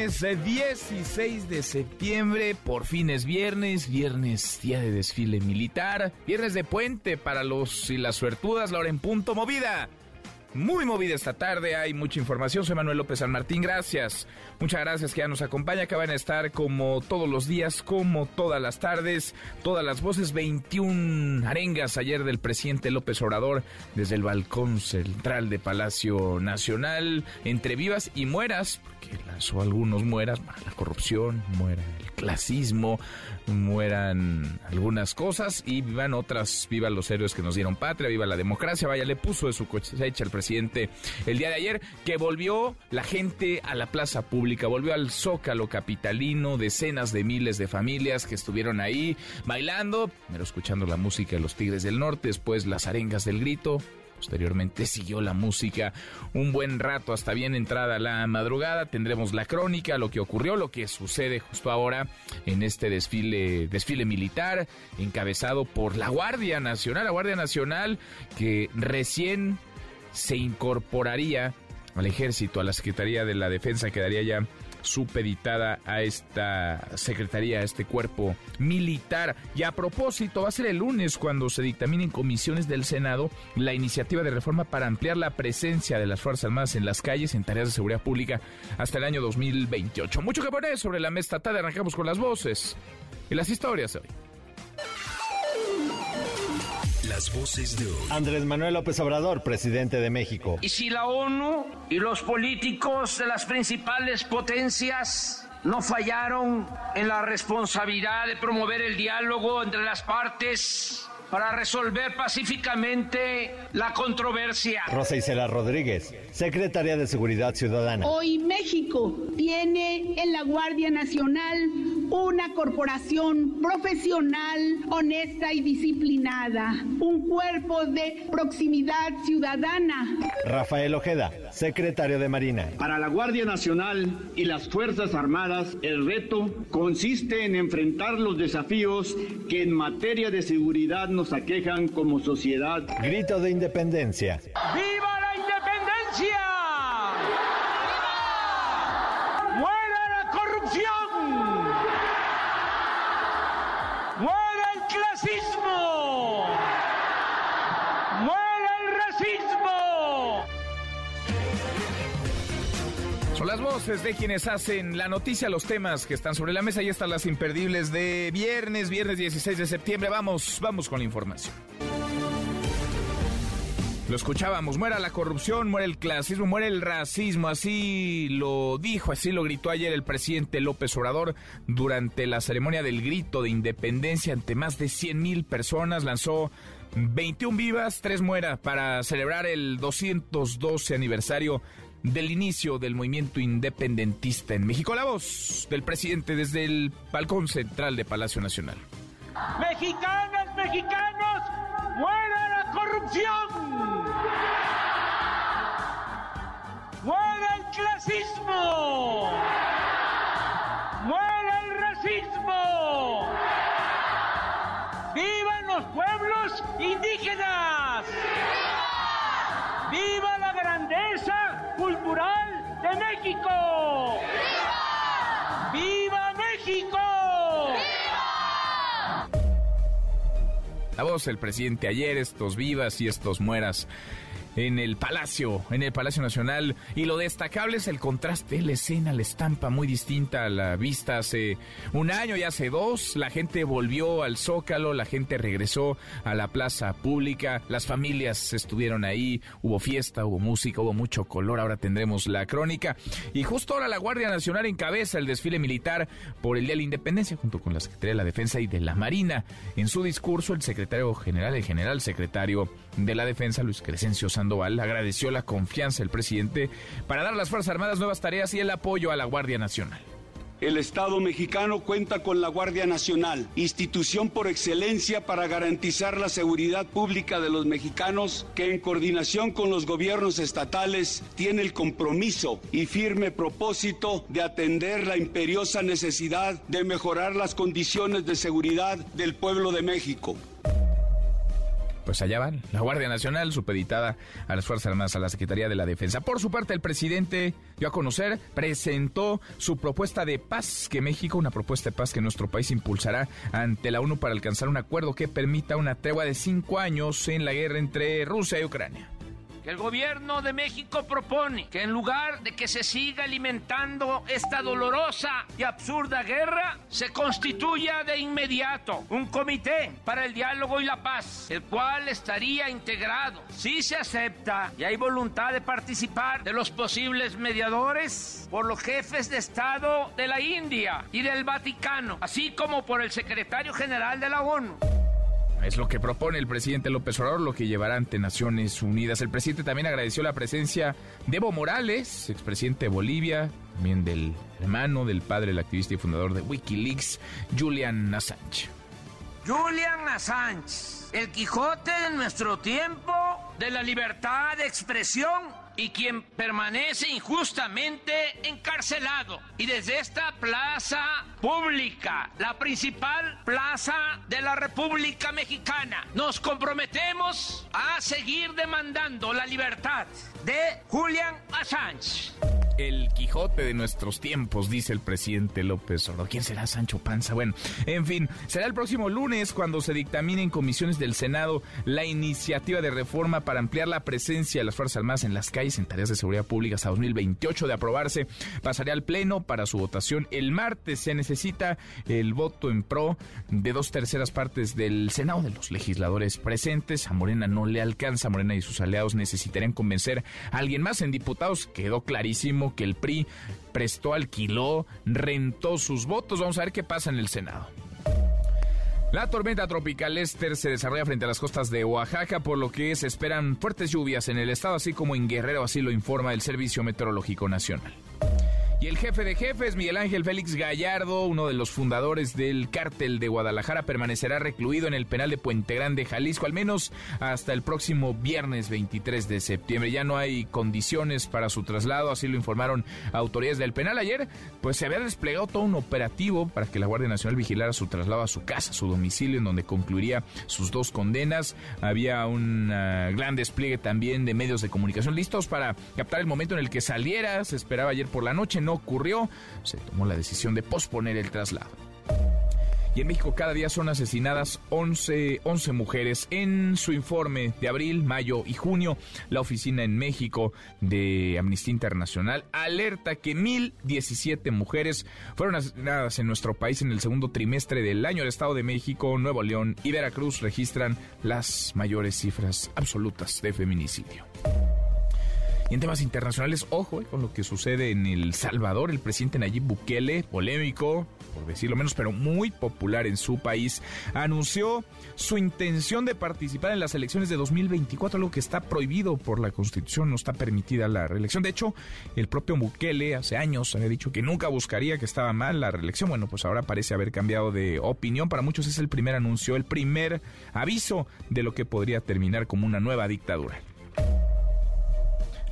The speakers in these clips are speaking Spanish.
Viernes, viernes 16 eh, de septiembre, por fin es viernes, viernes día de desfile militar, viernes de puente para los y las suertudas, la hora en punto movida muy movida esta tarde, hay mucha información. Soy Manuel López San Martín, gracias. Muchas gracias que ya nos acompaña, que van a estar como todos los días, como todas las tardes, todas las voces, 21 arengas ayer del presidente López Obrador desde el balcón central de Palacio Nacional, entre vivas y mueras, porque lanzó algunos mueras, la corrupción, muera el clasismo, mueran algunas cosas y vivan otras, vivan los héroes que nos dieron patria, viva la democracia, vaya, le puso de su cosecha el presidente el día de ayer, que volvió la gente a la plaza pública, volvió al zócalo capitalino, decenas de miles de familias que estuvieron ahí bailando, pero escuchando la música de los Tigres del Norte, después las arengas del grito, Posteriormente siguió la música un buen rato hasta bien entrada la madrugada. Tendremos la crónica, lo que ocurrió, lo que sucede justo ahora en este desfile, desfile militar encabezado por la Guardia Nacional, la Guardia Nacional que recién se incorporaría al ejército, a la Secretaría de la Defensa, quedaría ya supeditada a esta secretaría, a este cuerpo militar. Y a propósito, va a ser el lunes cuando se dictamine en comisiones del Senado la iniciativa de reforma para ampliar la presencia de las Fuerzas Armadas en las calles en tareas de seguridad pública hasta el año 2028. Mucho que poner sobre la mesa tarde, arrancamos con las voces y las historias de hoy. Las voces de hoy. Andrés Manuel López Obrador, presidente de México. Y si la ONU y los políticos de las principales potencias no fallaron en la responsabilidad de promover el diálogo entre las partes para resolver pacíficamente la controversia. Rosa Isela Rodríguez, secretaria de Seguridad Ciudadana. Hoy México tiene en la Guardia Nacional una corporación profesional, honesta y disciplinada, un cuerpo de proximidad ciudadana. Rafael Ojeda, secretario de Marina. Para la Guardia Nacional y las Fuerzas Armadas, el reto consiste en enfrentar los desafíos que en materia de seguridad nos aquejan como sociedad. Grito de independencia. ¡Viva la independencia! ¡Muera la corrupción! ¡Muera el clasismo! Las voces de quienes hacen la noticia, los temas que están sobre la mesa. y están las imperdibles de viernes, viernes 16 de septiembre. Vamos, vamos con la información. Lo escuchábamos, muera la corrupción, muere el clasismo, muere el racismo, así lo dijo, así lo gritó ayer el presidente López Obrador durante la ceremonia del grito de independencia ante más de 100 mil personas, lanzó 21 vivas, 3 muera para celebrar el 212 aniversario del inicio del movimiento independentista en México. La voz del presidente desde el balcón central de Palacio Nacional. Mexicanas, mexicanos, muera la corrupción. Muera el clasismo. Muera el racismo. ¡Vivan los pueblos indígenas! De México! ¡Viva! ¡Viva México! La voz del presidente ayer, estos vivas y estos mueras en el Palacio, en el Palacio Nacional. Y lo destacable es el contraste, la escena, la estampa muy distinta a la vista hace un año y hace dos. La gente volvió al Zócalo, la gente regresó a la plaza pública, las familias estuvieron ahí, hubo fiesta, hubo música, hubo mucho color. Ahora tendremos la crónica. Y justo ahora la Guardia Nacional encabeza el desfile militar por el Día de la Independencia, junto con la Secretaría de la Defensa y de la Marina. En su discurso, el secretario general, el general secretario de la Defensa, Luis Crescencio Sandoval, agradeció la confianza del presidente para dar a las Fuerzas Armadas nuevas tareas y el apoyo a la Guardia Nacional. El Estado mexicano cuenta con la Guardia Nacional, institución por excelencia para garantizar la seguridad pública de los mexicanos que en coordinación con los gobiernos estatales tiene el compromiso y firme propósito de atender la imperiosa necesidad de mejorar las condiciones de seguridad del pueblo de México pues allá van, la Guardia Nacional supeditada a las Fuerzas Armadas, a la Secretaría de la Defensa. Por su parte, el presidente dio a conocer, presentó su propuesta de paz, que México, una propuesta de paz que nuestro país impulsará ante la ONU para alcanzar un acuerdo que permita una tregua de cinco años en la guerra entre Rusia y Ucrania el gobierno de México propone que en lugar de que se siga alimentando esta dolorosa y absurda guerra, se constituya de inmediato un comité para el diálogo y la paz, el cual estaría integrado, si se acepta y hay voluntad de participar de los posibles mediadores, por los jefes de Estado de la India y del Vaticano, así como por el secretario general de la ONU. Es lo que propone el presidente López Obrador, lo que llevará ante Naciones Unidas. El presidente también agradeció la presencia de Evo Morales, expresidente de Bolivia, también del hermano del padre, el activista y fundador de Wikileaks, Julian Assange. Julian Assange, el Quijote de nuestro tiempo, de la libertad de expresión y quien permanece injustamente encarcelado. Y desde esta plaza pública, la principal plaza de la República Mexicana, nos comprometemos a seguir demandando la libertad de Julian Assange el Quijote de nuestros tiempos, dice el presidente López Obrador. ¿Quién será Sancho Panza? Bueno, en fin, será el próximo lunes cuando se dictamine en comisiones del Senado la iniciativa de reforma para ampliar la presencia de las Fuerzas Armadas en las calles en tareas de seguridad pública hasta 2028 de aprobarse. Pasaría al Pleno para su votación el martes. Se necesita el voto en pro de dos terceras partes del Senado de los legisladores presentes. A Morena no le alcanza. Morena y sus aliados necesitarían convencer a alguien más. En diputados quedó clarísimo que el PRI prestó, alquiló, rentó sus votos. Vamos a ver qué pasa en el Senado. La tormenta tropical Esther se desarrolla frente a las costas de Oaxaca, por lo que se esperan fuertes lluvias en el estado, así como en Guerrero, así lo informa el Servicio Meteorológico Nacional. Y el jefe de jefes, Miguel Ángel Félix Gallardo, uno de los fundadores del cártel de Guadalajara, permanecerá recluido en el penal de Puente Grande, Jalisco, al menos hasta el próximo viernes 23 de septiembre. Ya no hay condiciones para su traslado, así lo informaron autoridades del penal. Ayer, pues se había desplegado todo un operativo para que la Guardia Nacional vigilara su traslado a su casa, su domicilio, en donde concluiría sus dos condenas. Había un ah, gran despliegue también de medios de comunicación listos para captar el momento en el que saliera. Se esperaba ayer por la noche ocurrió, se tomó la decisión de posponer el traslado. Y en México cada día son asesinadas 11, 11, mujeres. En su informe de abril, mayo y junio, la oficina en México de Amnistía Internacional alerta que 1.017 mujeres fueron asesinadas en nuestro país en el segundo trimestre del año. El Estado de México, Nuevo León y Veracruz registran las mayores cifras absolutas de feminicidio. Y en temas internacionales, ojo eh, con lo que sucede en El Salvador. El presidente Nayib Bukele, polémico, por decirlo menos, pero muy popular en su país, anunció su intención de participar en las elecciones de 2024, algo que está prohibido por la Constitución, no está permitida la reelección. De hecho, el propio Bukele hace años había dicho que nunca buscaría, que estaba mal la reelección. Bueno, pues ahora parece haber cambiado de opinión. Para muchos es el primer anuncio, el primer aviso de lo que podría terminar como una nueva dictadura.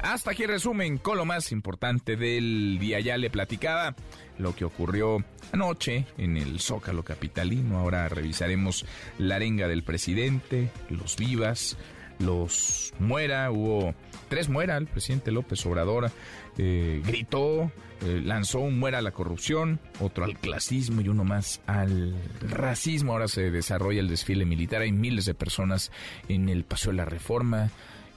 Hasta aquí resumen con lo más importante del día. Ya le platicaba lo que ocurrió anoche en el Zócalo Capitalino. Ahora revisaremos la arenga del presidente, los vivas, los muera. Hubo tres muera. El presidente López Obrador eh, gritó, eh, lanzó un muera a la corrupción, otro al clasismo y uno más al racismo. Ahora se desarrolla el desfile militar. Hay miles de personas en el Paseo de la Reforma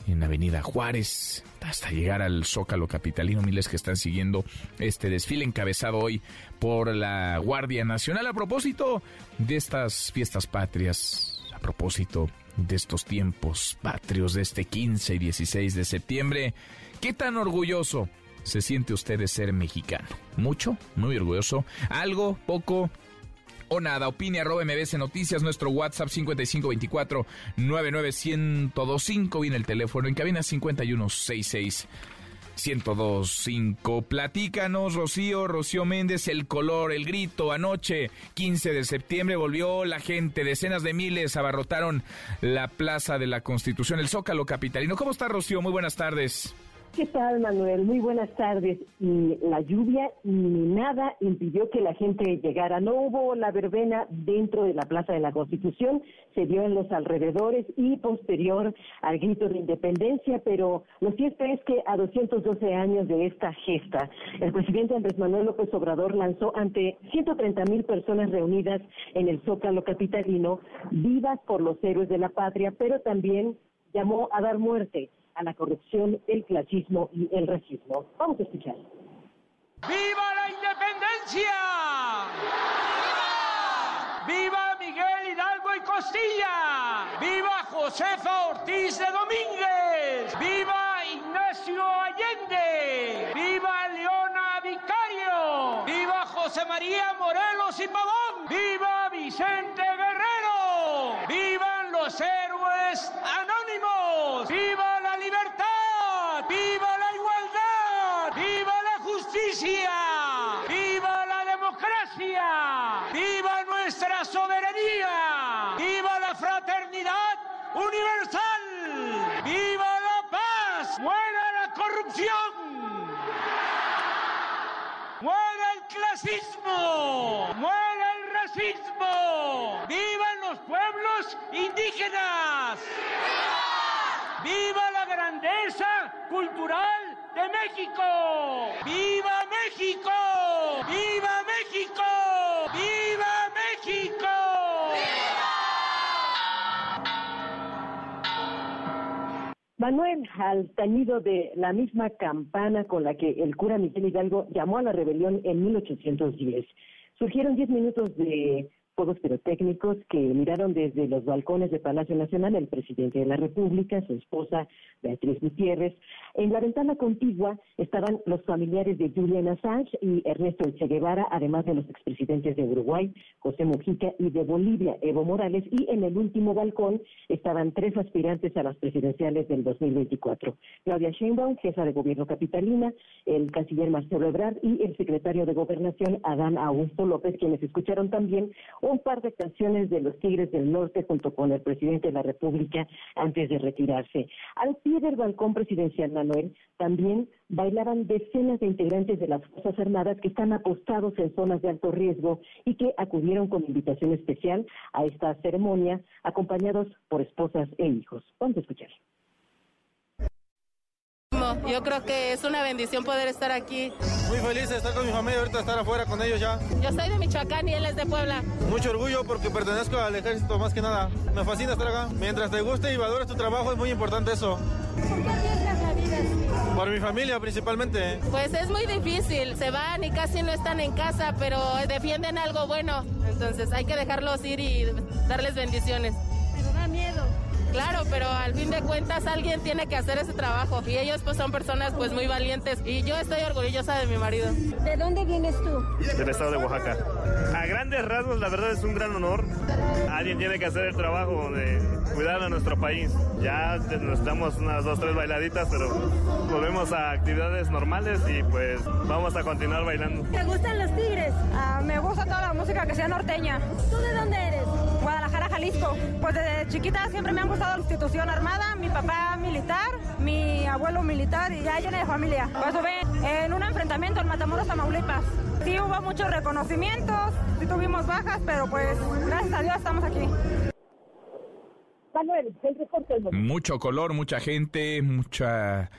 en Avenida Juárez, hasta llegar al Zócalo Capitalino. Miles que están siguiendo este desfile encabezado hoy por la Guardia Nacional. A propósito de estas fiestas patrias, a propósito de estos tiempos patrios de este 15 y 16 de septiembre, ¿qué tan orgulloso se siente usted de ser mexicano? ¿Mucho? ¿Muy orgulloso? ¿Algo? ¿Poco? O nada. Opine arroba MBS Noticias, nuestro WhatsApp 5524 99125 viene el teléfono en cabina 5166 1025. Platícanos, Rocío, Rocío Méndez, el color, el grito. Anoche, 15 de septiembre, volvió la gente. Decenas de miles abarrotaron la Plaza de la Constitución, el Zócalo Capitalino. ¿Cómo está, Rocío? Muy buenas tardes. ¿Qué tal, Manuel? Muy buenas tardes. Y la lluvia ni nada impidió que la gente llegara. No hubo la verbena dentro de la Plaza de la Constitución, se dio en los alrededores y posterior al grito de independencia, pero lo cierto es que a 212 años de esta gesta, el presidente Andrés Manuel López Obrador lanzó ante 130 mil personas reunidas en el Zócalo Capitalino, vivas por los héroes de la patria, pero también llamó a dar muerte a la corrupción, el clasismo y el racismo. Vamos a escuchar. ¡Viva la independencia! ¡Viva! ¡Viva Miguel Hidalgo y Costilla! ¡Viva Josefa Ortiz de Domínguez! ¡Viva Ignacio Allende! ¡Viva Leona Vicario! ¡Viva José María Morelos y Pavón! ¡Viva Vicente Guerrero! ¡Vivan los héroes anónimos! ¡Viva la libertad! ¡Viva la igualdad! ¡Viva la justicia! ¡Viva la democracia! ¡Viva nuestra soberanía! ¡Viva la fraternidad universal! ¡Viva la paz! ¡Muera la corrupción! ¡Muera el clasismo! ¡Muera el racismo! ¡Vivan los indígenas! ¡Viva la grandeza cultural de México! ¡Viva México! ¡Viva México! ¡Viva México! Manuel, al tañido de la misma campana con la que el cura Miguel Hidalgo llamó a la rebelión en 1810, surgieron diez minutos de fuegos pirotécnicos que miraron desde los balcones de Palacio Nacional el presidente de la República, su esposa Beatriz Gutiérrez. En la ventana contigua estaban los familiares de Julian Assange y Ernesto Che Guevara, además de los expresidentes de Uruguay, José Mujica, y de Bolivia, Evo Morales. Y en el último balcón estaban tres aspirantes a las presidenciales del 2024. Claudia Sheinbaum, jefa de gobierno capitalina, el canciller Marcelo Ebrard y el secretario de Gobernación, Adán Augusto López, quienes escucharon también un par de canciones de los Tigres del Norte junto con el presidente de la República antes de retirarse. Al pie del balcón presidencial Manuel también bailaban decenas de integrantes de las Fuerzas Armadas que están apostados en zonas de alto riesgo y que acudieron con invitación especial a esta ceremonia acompañados por esposas e hijos. Vamos a escuchar. Yo creo que es una bendición poder estar aquí. Muy feliz de estar con mi familia, ahorita estar afuera con ellos ya. Yo soy de Michoacán y él es de Puebla. Mucho orgullo porque pertenezco al ejército más que nada. Me fascina estar acá. Mientras te guste y valores tu trabajo es muy importante eso. ¿Por qué arriesgas la vida? Por mi familia principalmente. Pues es muy difícil. Se van y casi no están en casa, pero defienden algo bueno. Entonces hay que dejarlos ir y darles bendiciones. Claro, pero al fin de cuentas alguien tiene que hacer ese trabajo y ellos pues son personas pues muy valientes y yo estoy orgullosa de mi marido. ¿De dónde vienes tú? Del estado de Oaxaca. A grandes rasgos la verdad es un gran honor. Alguien tiene que hacer el trabajo de cuidar a nuestro país. Ya nos damos unas dos, tres bailaditas, pero volvemos a actividades normales y pues vamos a continuar bailando. ¿Te gustan los tigres? Ah, me gusta toda la música que sea norteña. ¿Tú de dónde eres? Jalisco. Pues desde chiquita siempre me han gustado la institución armada, mi papá militar, mi abuelo militar y ya llena de familia. Pues estuve en un enfrentamiento en Matamoros, Tamaulipas. Sí hubo muchos reconocimientos, sí tuvimos bajas, pero pues gracias a Dios estamos aquí. Mucho color, mucha gente, mucha,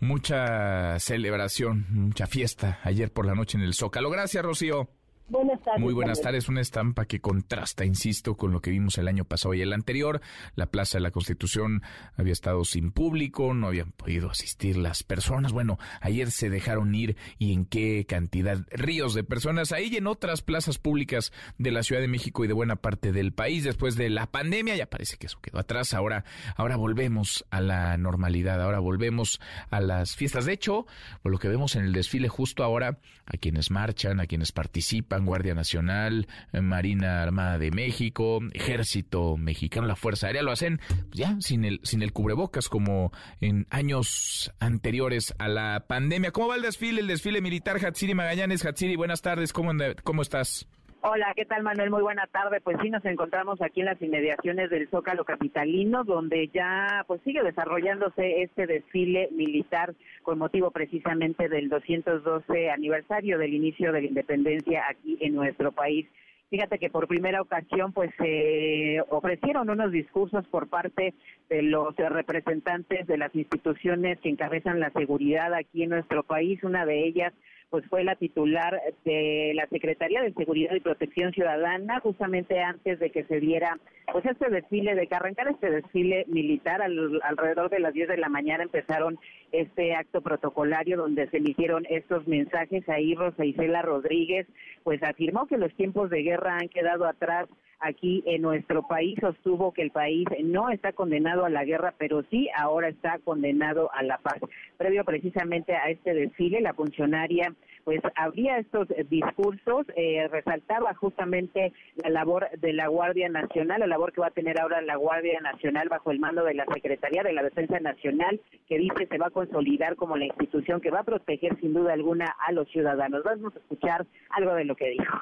mucha celebración, mucha fiesta ayer por la noche en el Zócalo. Gracias, Rocío. Buenas tardes. Muy buenas tardes, una estampa que contrasta, insisto, con lo que vimos el año pasado y el anterior. La Plaza de la Constitución había estado sin público, no habían podido asistir las personas. Bueno, ayer se dejaron ir y en qué cantidad, ríos de personas. Ahí y en otras plazas públicas de la Ciudad de México y de buena parte del país. Después de la pandemia, ya parece que eso quedó atrás. Ahora, ahora volvemos a la normalidad, ahora volvemos a las fiestas. De hecho, por lo que vemos en el desfile justo ahora, a quienes marchan, a quienes participan, Vanguardia Nacional, Marina Armada de México, Ejército Mexicano, la Fuerza Aérea, lo hacen pues, ya sin el, sin el cubrebocas como en años anteriores a la pandemia. ¿Cómo va el desfile, el desfile militar Hatsiri Magallanes? Hatsiri, buenas tardes, ¿cómo, cómo estás? Hola, ¿qué tal Manuel? Muy buena tarde. Pues sí, nos encontramos aquí en las inmediaciones del Zócalo Capitalino, donde ya pues sigue desarrollándose este desfile militar con motivo precisamente del 212 aniversario del inicio de la independencia aquí en nuestro país. Fíjate que por primera ocasión pues se ofrecieron unos discursos por parte de los representantes de las instituciones que encabezan la seguridad aquí en nuestro país. Una de ellas pues fue la titular de la Secretaría de Seguridad y Protección Ciudadana justamente antes de que se diera pues este desfile de que arrancar este desfile militar alrededor de las 10 de la mañana empezaron este acto protocolario donde se emitieron estos mensajes. Ahí Rosa Isela Rodríguez pues afirmó que los tiempos de guerra han quedado atrás aquí en nuestro país sostuvo que el país no está condenado a la guerra, pero sí ahora está condenado a la paz. Previo precisamente a este desfile, la funcionaria pues habría estos discursos, eh, resaltaba justamente la labor de la Guardia Nacional, la labor que va a tener ahora la Guardia Nacional bajo el mando de la Secretaría de la Defensa Nacional, que dice se va a consolidar como la institución que va a proteger sin duda alguna a los ciudadanos. Vamos a escuchar algo de lo que dijo.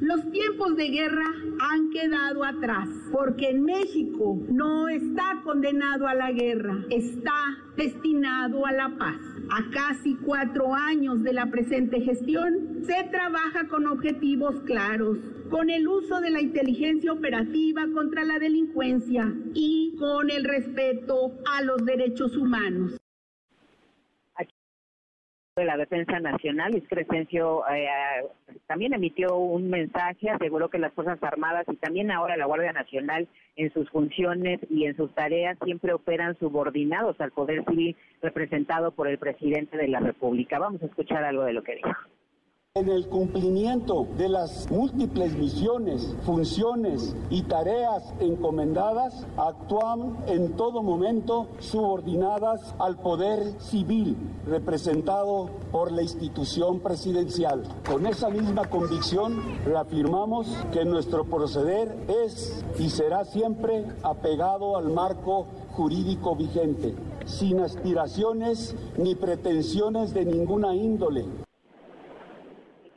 Los tiempos de guerra han quedado atrás, porque México no está condenado a la guerra, está destinado a la paz. A casi cuatro años de la presente gestión, se trabaja con objetivos claros, con el uso de la inteligencia operativa contra la delincuencia y con el respeto a los derechos humanos de la Defensa Nacional, Luis Crescencio, eh, también emitió un mensaje, aseguró que las Fuerzas Armadas y también ahora la Guardia Nacional en sus funciones y en sus tareas siempre operan subordinados al Poder Civil representado por el presidente de la República. Vamos a escuchar algo de lo que dijo. En el cumplimiento de las múltiples misiones, funciones y tareas encomendadas, actúan en todo momento subordinadas al poder civil representado por la institución presidencial. Con esa misma convicción reafirmamos que nuestro proceder es y será siempre apegado al marco jurídico vigente, sin aspiraciones ni pretensiones de ninguna índole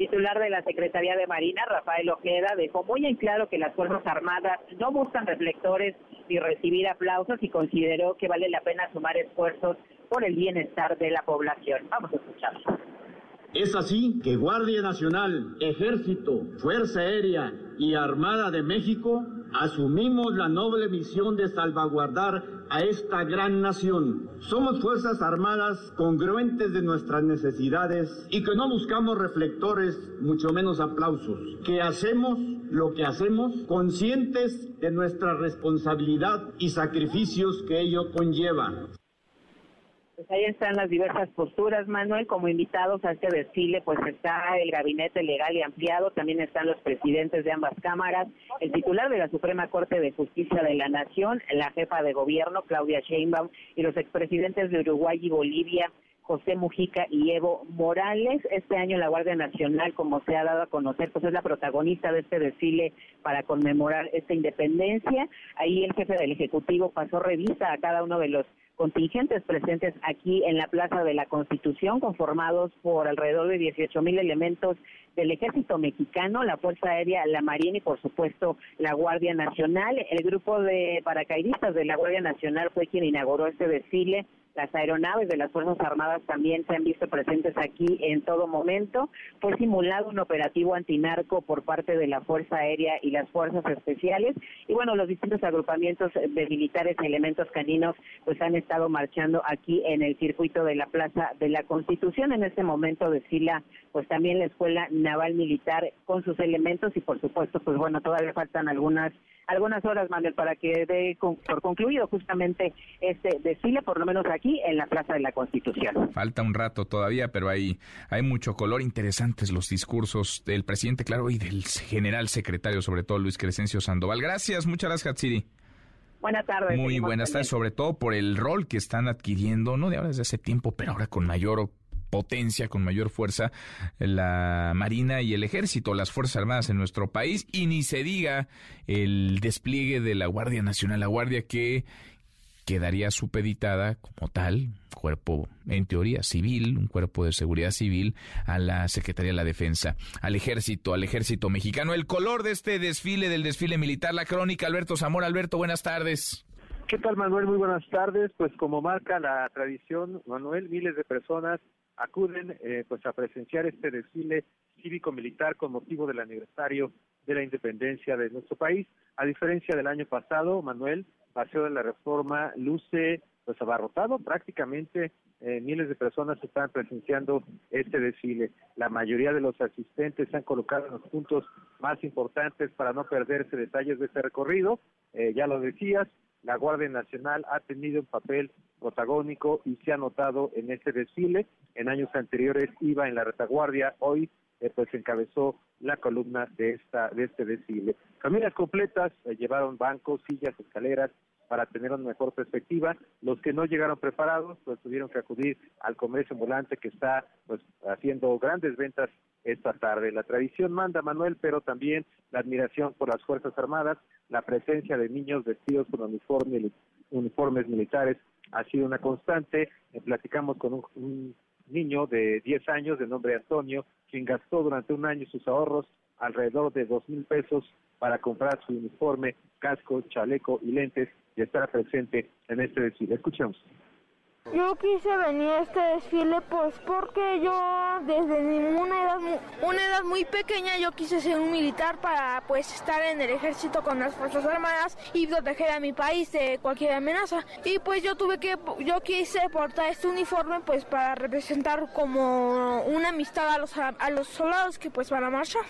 titular de la Secretaría de Marina, Rafael Ojeda, dejó muy en claro que las Fuerzas Armadas no buscan reflectores ni recibir aplausos y consideró que vale la pena sumar esfuerzos por el bienestar de la población. Vamos a escucharlo. Es así que Guardia Nacional, Ejército, Fuerza Aérea y Armada de México asumimos la noble misión de salvaguardar a esta gran nación. Somos Fuerzas Armadas congruentes de nuestras necesidades y que no buscamos reflectores, mucho menos aplausos, que hacemos lo que hacemos conscientes de nuestra responsabilidad y sacrificios que ello conlleva. Pues ahí están las diversas posturas, Manuel. Como invitados a este desfile, pues está el gabinete legal y ampliado, también están los presidentes de ambas cámaras, el titular de la Suprema Corte de Justicia de la Nación, la jefa de gobierno, Claudia Sheinbaum, y los expresidentes de Uruguay y Bolivia, José Mujica y Evo Morales. Este año la Guardia Nacional, como se ha dado a conocer, pues es la protagonista de este desfile para conmemorar esta independencia. Ahí el jefe del Ejecutivo pasó revista a cada uno de los contingentes presentes aquí en la Plaza de la Constitución, conformados por alrededor de 18 mil elementos del Ejército Mexicano, la Fuerza Aérea, la Marina y, por supuesto, la Guardia Nacional. El grupo de paracaidistas de la Guardia Nacional fue quien inauguró este desfile las aeronaves de las Fuerzas Armadas también se han visto presentes aquí en todo momento. Fue simulado un operativo antinarco por parte de la Fuerza Aérea y las Fuerzas Especiales. Y bueno, los distintos agrupamientos de militares y elementos caninos pues han estado marchando aquí en el circuito de la Plaza de la Constitución. En este momento desfila pues también la Escuela Naval Militar con sus elementos y por supuesto pues bueno, todavía faltan algunas algunas horas, Manuel, para que dé por concluido justamente este desfile, por lo menos aquí en la Plaza de la Constitución. Falta un rato todavía, pero hay, hay mucho color, interesantes los discursos del presidente, claro, y del general secretario, sobre todo Luis Crescencio Sandoval. Gracias, muchas gracias, Hatsiri. Buenas tardes. Muy buenas tardes, sobre todo por el rol que están adquiriendo, no de ahora desde hace tiempo, pero ahora con mayor potencia, con mayor fuerza, la Marina y el Ejército, las Fuerzas Armadas en nuestro país, y ni se diga el despliegue de la Guardia Nacional, la Guardia que quedaría supeditada como tal, cuerpo en teoría civil, un cuerpo de seguridad civil, a la Secretaría de la Defensa, al Ejército, al Ejército Mexicano. El color de este desfile, del desfile militar, la crónica, Alberto Zamora. Alberto, buenas tardes. ¿Qué tal, Manuel? Muy buenas tardes. Pues como marca la tradición, Manuel, miles de personas acuden eh, pues a presenciar este desfile cívico-militar con motivo del aniversario de la independencia de nuestro país. A diferencia del año pasado, Manuel, Paseo de la Reforma luce pues abarrotado, prácticamente eh, miles de personas están presenciando este desfile. La mayoría de los asistentes se han colocado en los puntos más importantes para no perderse detalles de este recorrido. Eh, ya lo decías, la Guardia Nacional ha tenido un papel protagónico y se ha notado en este desfile. En años anteriores iba en la retaguardia, hoy eh, pues encabezó la columna de esta de este desfile. Familias completas llevaron bancos, sillas, escaleras para tener una mejor perspectiva. Los que no llegaron preparados, pues tuvieron que acudir al comercio ambulante que está pues haciendo grandes ventas esta tarde. La tradición manda Manuel, pero también la admiración por las Fuerzas Armadas, la presencia de niños vestidos con uniforme, uniformes militares ha sido una constante. Eh, platicamos con un niño de 10 años de nombre Antonio, quien gastó durante un año sus ahorros alrededor de dos mil pesos para comprar su uniforme, casco, chaleco y lentes y estar presente en este desfile. Escuchemos. Yo quise venir a este desfile pues porque yo desde ninguna edad, una edad muy pequeña yo quise ser un militar para pues estar en el ejército con las fuerzas armadas y proteger a mi país de cualquier amenaza y pues yo tuve que yo quise portar este uniforme pues para representar como una amistad a los a los soldados que pues van a marchar.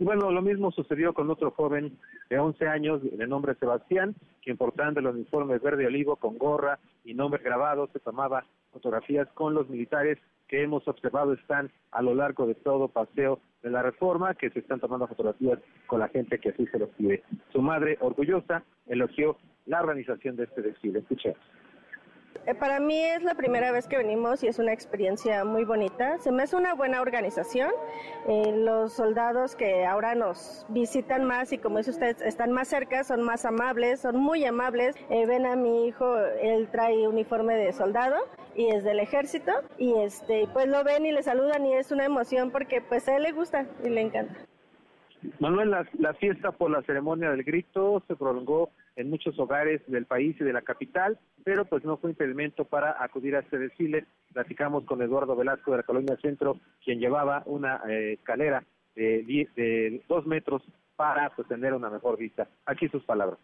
Bueno, lo mismo sucedió con otro joven de 11 años de nombre Sebastián, quien portando el uniforme verde olivo con gorra y nombre grabado se tomaba fotografías con los militares que hemos observado están a lo largo de todo paseo de la reforma, que se están tomando fotografías con la gente que así se los pide. Su madre, orgullosa, elogió la organización de este desfile. Escuchemos. Eh, para mí es la primera vez que venimos y es una experiencia muy bonita. Se me hace una buena organización. Eh, los soldados que ahora nos visitan más y como dice usted, están más cerca, son más amables, son muy amables. Eh, ven a mi hijo, él trae uniforme de soldado y es del ejército y este pues lo ven y le saludan y es una emoción porque pues a él le gusta y le encanta. Manuel, la fiesta por la ceremonia del grito se prolongó en muchos hogares del país y de la capital, pero pues no fue impedimento para acudir a este desfile. Platicamos con Eduardo Velasco de la Colonia Centro, quien llevaba una eh, escalera de, de dos metros para pues, tener una mejor vista. Aquí sus palabras.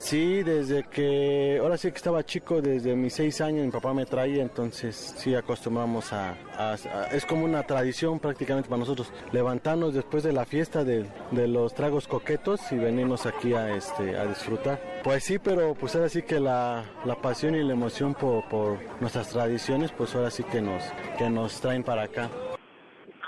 Sí, desde que, ahora sí que estaba chico, desde mis seis años mi papá me traía, entonces sí acostumbramos a, es como una tradición prácticamente para nosotros, levantarnos después de la fiesta de, los tragos coquetos y venimos aquí a, este, a disfrutar. Pues sí, pero pues ahora sí que la, pasión y la emoción por, por, nuestras tradiciones, pues ahora sí que nos, que nos traen para acá.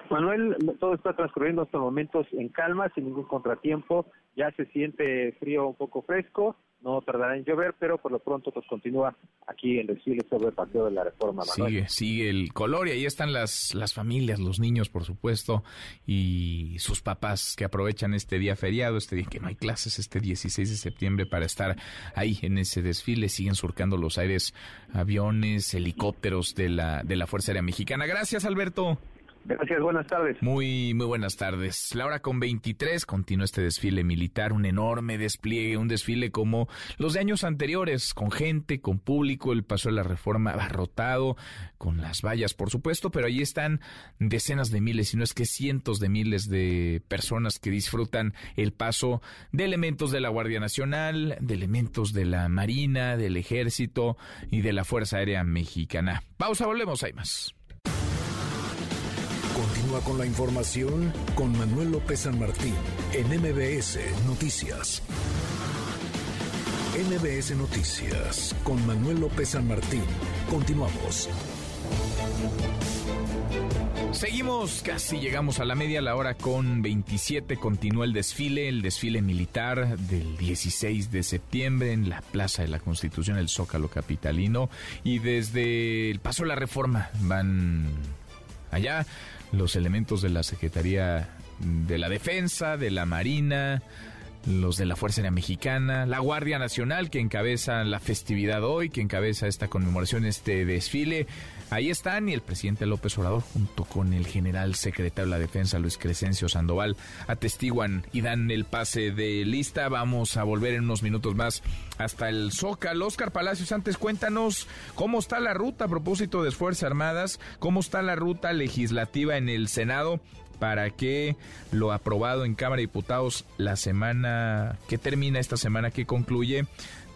Manuel, todo está transcurriendo hasta momentos en calma, sin ningún contratiempo ya se siente frío un poco fresco, no tardará en llover, pero por lo pronto pues continúa aquí el desfile sobre el Paseo de la Reforma. Sigue, sigue el color y ahí están las, las familias, los niños por supuesto y sus papás que aprovechan este día feriado, este día que no hay clases, este 16 de septiembre para estar ahí en ese desfile, siguen surcando los aires aviones, helicópteros de la, de la Fuerza Aérea Mexicana. Gracias Alberto. Gracias, buenas tardes. Muy, muy buenas tardes. La hora con 23 continúa este desfile militar, un enorme despliegue, un desfile como los de años anteriores, con gente, con público, el paso de la reforma abarrotado, con las vallas, por supuesto, pero ahí están decenas de miles, si no es que cientos de miles de personas que disfrutan el paso de elementos de la Guardia Nacional, de elementos de la Marina, del Ejército y de la Fuerza Aérea Mexicana. Pausa, volvemos, hay más. Con la información con Manuel López San Martín en MBS Noticias. MBS Noticias con Manuel López San Martín. Continuamos. Seguimos, casi llegamos a la media, la hora con 27 continúa el desfile, el desfile militar del 16 de septiembre en la Plaza de la Constitución, el Zócalo Capitalino, y desde el Paso de la Reforma van allá los elementos de la Secretaría de la Defensa, de la Marina, los de la Fuerza Aérea Mexicana, la Guardia Nacional que encabeza la festividad hoy, que encabeza esta conmemoración, este desfile. Ahí están y el presidente López Obrador junto con el general secretario de la Defensa Luis Crescencio Sandoval atestiguan y dan el pase de lista. Vamos a volver en unos minutos más hasta el Zócalo. Oscar Palacios, antes cuéntanos cómo está la ruta a propósito de Fuerzas Armadas, cómo está la ruta legislativa en el Senado para que lo aprobado en Cámara de Diputados la semana que termina esta semana que concluye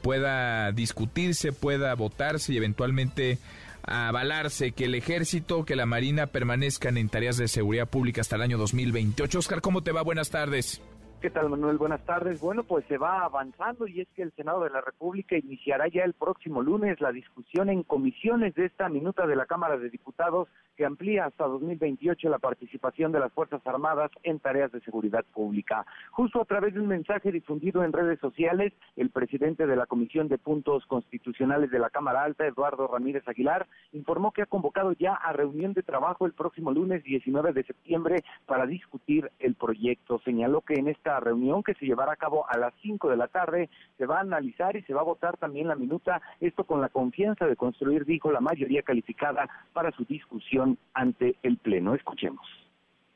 pueda discutirse, pueda votarse y eventualmente avalarse que el ejército, que la marina permanezcan en tareas de seguridad pública hasta el año 2028. Oscar, ¿cómo te va? Buenas tardes. ¿Qué tal, Manuel? Buenas tardes. Bueno, pues se va avanzando y es que el Senado de la República iniciará ya el próximo lunes la discusión en comisiones de esta minuta de la Cámara de Diputados que amplía hasta 2028 la participación de las Fuerzas Armadas en tareas de seguridad pública. Justo a través de un mensaje difundido en redes sociales, el presidente de la Comisión de Puntos Constitucionales de la Cámara Alta, Eduardo Ramírez Aguilar, informó que ha convocado ya a reunión de trabajo el próximo lunes 19 de septiembre para discutir el proyecto. Señaló que en esta reunión que se llevará a cabo a las 5 de la tarde. Se va a analizar y se va a votar también la minuta, esto con la confianza de construir, dijo, la mayoría calificada para su discusión ante el Pleno. Escuchemos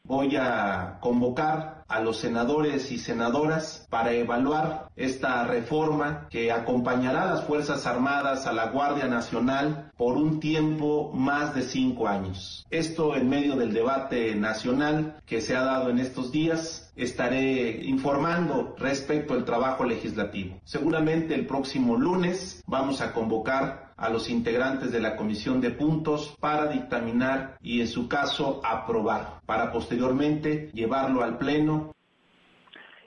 voy a convocar a los senadores y senadoras para evaluar esta reforma que acompañará a las Fuerzas Armadas, a la Guardia Nacional, por un tiempo más de cinco años. Esto en medio del debate nacional que se ha dado en estos días. Estaré informando respecto al trabajo legislativo. Seguramente el próximo lunes vamos a convocar a los integrantes de la Comisión de Puntos para dictaminar y en su caso aprobar, para posteriormente llevarlo al Pleno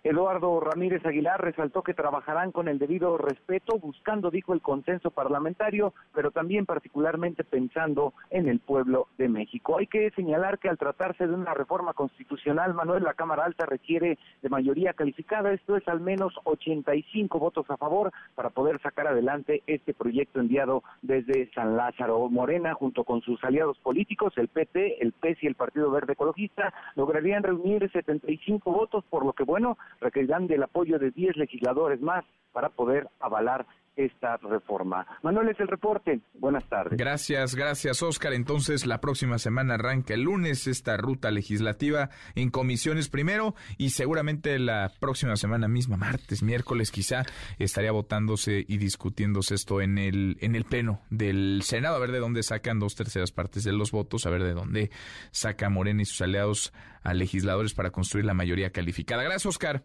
Eduardo Ramírez Aguilar resaltó que trabajarán con el debido respeto, buscando, dijo, el consenso parlamentario, pero también particularmente pensando en el pueblo de México. Hay que señalar que al tratarse de una reforma constitucional, Manuel, la Cámara Alta requiere de mayoría calificada, esto es al menos 85 votos a favor para poder sacar adelante este proyecto enviado desde San Lázaro. Morena, junto con sus aliados políticos, el PT, el PES y el Partido Verde Ecologista, lograrían reunir 75 votos, por lo que, bueno, requerirán del apoyo de 10 legisladores más para poder avalar esta reforma. Manuel es el reporte. Buenas tardes. Gracias, gracias Oscar. Entonces la próxima semana arranca el lunes esta ruta legislativa en comisiones primero y seguramente la próxima semana misma, martes, miércoles quizá, estaría votándose y discutiéndose esto en el, en el pleno del Senado, a ver de dónde sacan dos terceras partes de los votos, a ver de dónde saca Morena y sus aliados a legisladores para construir la mayoría calificada. Gracias Oscar.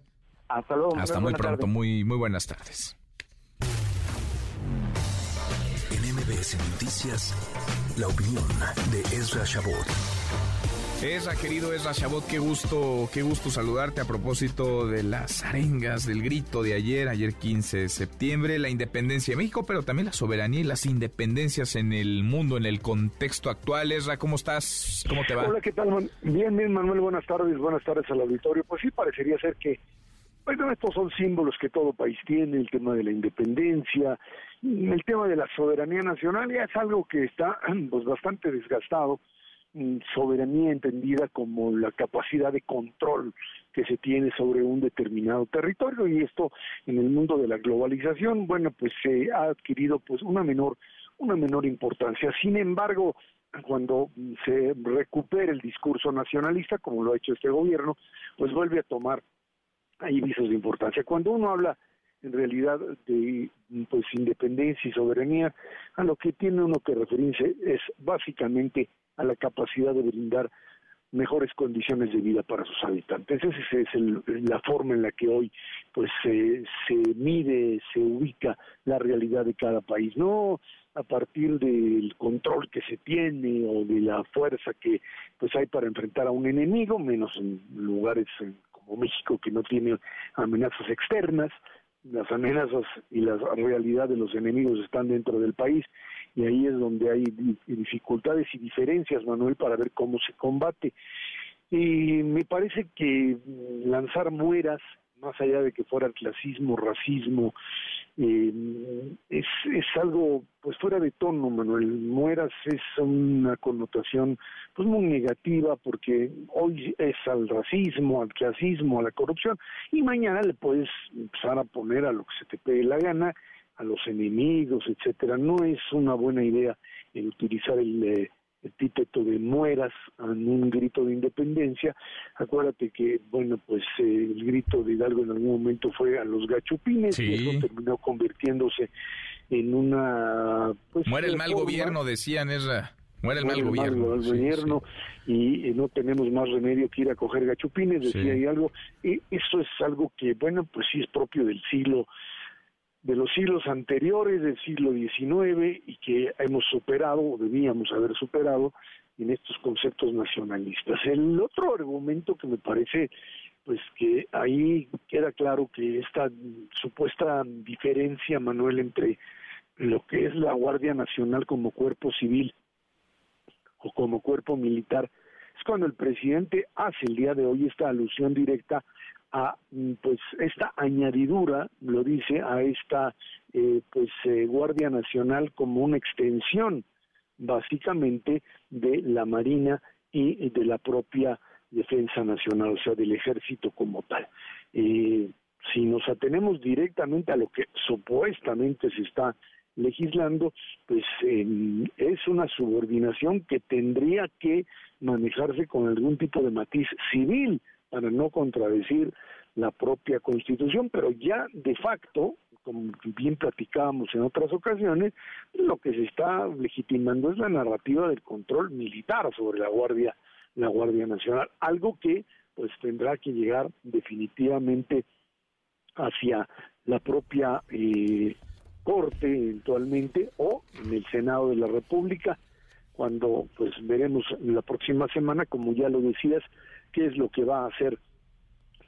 Hasta luego. Hasta muy pronto, muy, muy buenas tardes. MBS Noticias, la opinión de Ezra Shabot. Ezra, querido Ezra Shabot, qué gusto, qué gusto saludarte a propósito de las arengas, del grito de ayer, ayer 15 de septiembre, la independencia de México, pero también la soberanía y las independencias en el mundo, en el contexto actual. Ezra, ¿cómo estás? ¿Cómo te va? Hola, ¿qué tal? Bien, bien, Manuel, buenas tardes, buenas tardes al auditorio. Pues sí, parecería ser que bueno, estos son símbolos que todo país tiene, el tema de la independencia, el tema de la soberanía nacional ya es algo que está pues, bastante desgastado, mm, soberanía entendida como la capacidad de control que se tiene sobre un determinado territorio y esto en el mundo de la globalización, bueno, pues se ha adquirido pues una menor una menor importancia. Sin embargo, cuando se recupera el discurso nacionalista, como lo ha hecho este gobierno, pues vuelve a tomar hay visos de importancia. Cuando uno habla en realidad de pues independencia y soberanía, a lo que tiene uno que referirse es básicamente a la capacidad de brindar mejores condiciones de vida para sus habitantes. Esa es el, la forma en la que hoy pues se, se mide, se ubica la realidad de cada país, no a partir del control que se tiene o de la fuerza que pues hay para enfrentar a un enemigo, menos en lugares como México que no tiene amenazas externas, las amenazas y la realidad de los enemigos están dentro del país y ahí es donde hay dificultades y diferencias, Manuel, para ver cómo se combate. Y me parece que lanzar mueras, más allá de que fuera clasismo, racismo, eh, es, es algo pues fuera de tono, Manuel. Mueras es una connotación pues muy negativa porque hoy es al racismo, al clasismo, a la corrupción y mañana le puedes empezar a poner a lo que se te pegue la gana, a los enemigos, etcétera. No es una buena idea el utilizar el, eh, epíteto de mueras en un grito de independencia. Acuérdate que, bueno, pues eh, el grito de Hidalgo en algún momento fue a los gachupines y eso terminó convirtiéndose en una... Pues, Muere el mal gobierno, decían, Esra. Muere el mal gobierno. Gobierno y, no tenemos más remedio que ir a coger gachupines, decía y algo. Y eso es algo que, bueno, pues sí es propio del siglo de los siglos anteriores del siglo XIX y que hemos superado o debíamos haber superado en estos conceptos nacionalistas. El otro argumento que me parece pues que ahí queda claro que esta supuesta diferencia, Manuel, entre lo que es la Guardia Nacional como cuerpo civil o como cuerpo militar, es cuando el presidente hace el día de hoy esta alusión directa a mm, pues esta añadidura lo dice a esta eh, pues eh, guardia nacional como una extensión básicamente de la marina y de la propia defensa nacional o sea del ejército como tal. Eh, si nos atenemos directamente a lo que supuestamente se está legislando, pues es una subordinación que tendría que manejarse con algún tipo de matiz civil, para no contradecir la propia Constitución, pero ya de facto, como bien platicábamos en otras ocasiones, lo que se está legitimando es la narrativa del control militar sobre la Guardia, la Guardia Nacional, algo que pues tendrá que llegar definitivamente hacia la propia eh, Corte eventualmente o en el Senado de la República, cuando pues veremos la próxima semana, como ya lo decías, qué es lo que va a hacer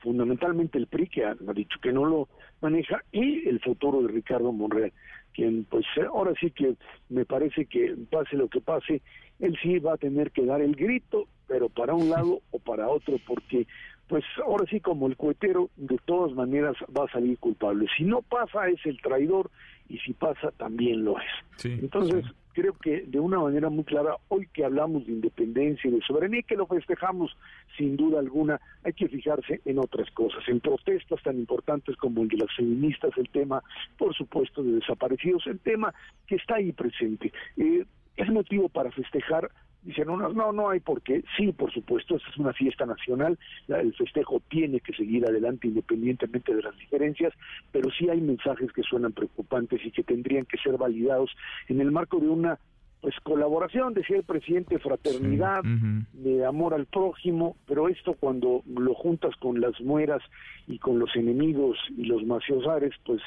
fundamentalmente el PRI, que ha, dicho que no lo maneja, y el futuro de Ricardo Monreal, quien pues ahora sí que me parece que pase lo que pase, él sí va a tener que dar el grito, pero para un lado o para otro, porque pues ahora sí como el cohetero de todas maneras va a salir culpable. Si no pasa es el traidor y si pasa también lo es. Entonces, creo que de una manera muy clara, hoy que hablamos de independencia y de soberanía, que lo festejamos sin duda alguna, hay que fijarse en otras cosas, en protestas tan importantes como el de las feministas, el tema, por supuesto, de desaparecidos, el tema que está ahí presente. Eh, es motivo para festejar Dicen no, no, no hay por qué. Sí, por supuesto, esta es una fiesta nacional, el festejo tiene que seguir adelante independientemente de las diferencias, pero sí hay mensajes que suenan preocupantes y que tendrían que ser validados en el marco de una pues colaboración, decía el presidente, fraternidad, de amor al prójimo, pero esto cuando lo juntas con las mueras y con los enemigos y los maciosares, pues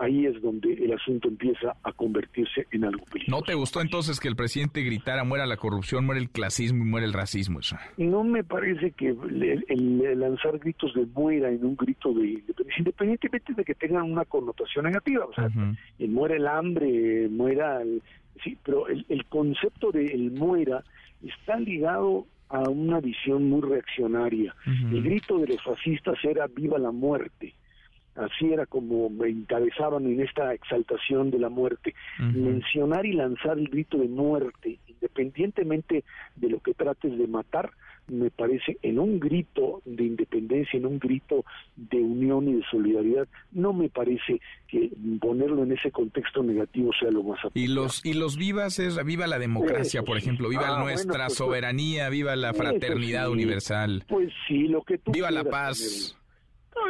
ahí es donde el asunto empieza a convertirse en algo peligroso. ¿No te gustó entonces que el presidente gritara muera la corrupción, muera el clasismo y muera el racismo? Eso? No me parece que el, lanzar gritos de muera en un grito de independencia, independientemente de que tengan una connotación negativa, o sea, muera el hambre, muera el, sí, pero el, concepto de el muera está ligado a una visión muy reaccionaria. El grito de los fascistas era viva la muerte así era como me encabezaban en esta exaltación de la muerte. Mencionar y lanzar el grito de muerte, independientemente de lo que trates de matar, me parece en un grito de independencia, en un grito de unión y de solidaridad, no me parece que ponerlo en ese contexto negativo sea lo más apropiado. Y los y los vivas es viva la democracia, por ejemplo, viva ah, nuestra pues, soberanía, viva la fraternidad universal. Pues sí, lo que tú Viva la paz.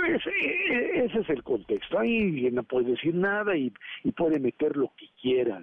Ese, ese, es el contexto. Ahí no puede decir nada y, y puede meter lo que quiera,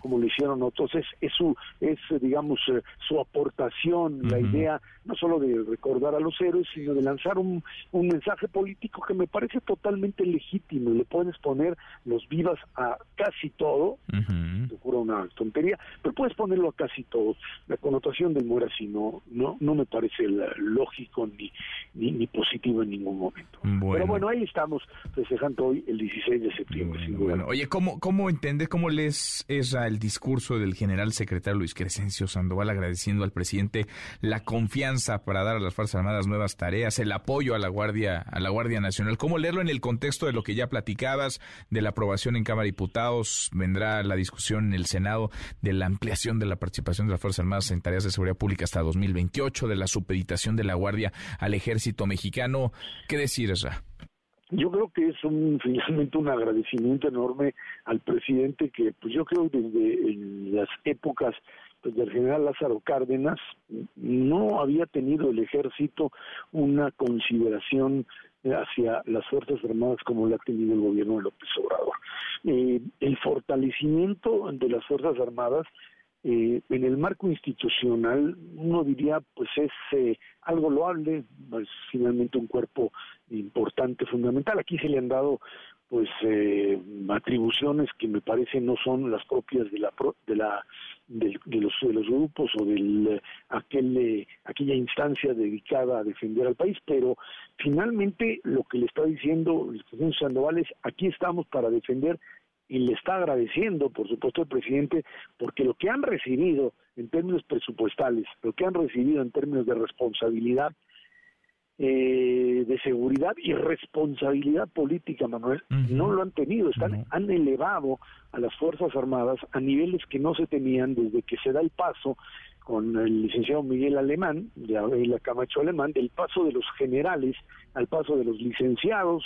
como lo hicieron otros. Es, es, su, es digamos, eh, su aportación, la idea no solo de recordar a los héroes, sino de lanzar un, un mensaje político que me parece totalmente legítimo. Le puedes poner los vivas a casi todo, te juro una tontería, pero puedes ponerlo a casi todo. La connotación del muera así no, no, no me parece lógico ni, ni, ni positivo en ningún momento. Bueno. Pero bueno, ahí estamos festejando hoy el 16 de septiembre. Bueno, oye, ¿cómo, cómo cómo lees esa, el discurso del general secretario Luis Crescencio Sandoval agradeciendo al presidente la confianza para dar a las Fuerzas Armadas nuevas tareas, el apoyo a la Guardia, a la Guardia Nacional? ¿Cómo leerlo en el contexto de lo que ya platicabas, de la aprobación en Cámara de Diputados, vendrá la discusión en el Senado de la ampliación de la participación de las Fuerzas Armadas en tareas de seguridad pública hasta 2028, de la supeditación de la Guardia al ejército mexicano? ¿Qué decir, Esra? Yo creo que es un finalmente un agradecimiento enorme al presidente que pues yo creo desde en las épocas pues, del general Lázaro Cárdenas no había tenido el ejército una consideración hacia las Fuerzas Armadas como la ha tenido el gobierno de López Obrador. Eh, el fortalecimiento de las Fuerzas Armadas eh, en el marco institucional, uno diría, pues es eh, algo loable, es finalmente un cuerpo importante, fundamental. Aquí se le han dado pues eh, atribuciones que me parece no son las propias de la de la de, los de los grupos o del aquel aquella instancia dedicada a defender al país pero finalmente lo que le está diciendo el presidente Sandoval es aquí estamos para defender y le está agradeciendo, por supuesto, el presidente, porque lo que han recibido en términos presupuestales, lo que han recibido en términos de responsabilidad, eh, de seguridad y responsabilidad política, Manuel, no lo han tenido, están, han elevado a las Fuerzas Armadas a niveles que no se tenían desde que se da el paso con el licenciado Miguel Alemán, de la Camacho Alemán, del paso de los generales al paso de los licenciados,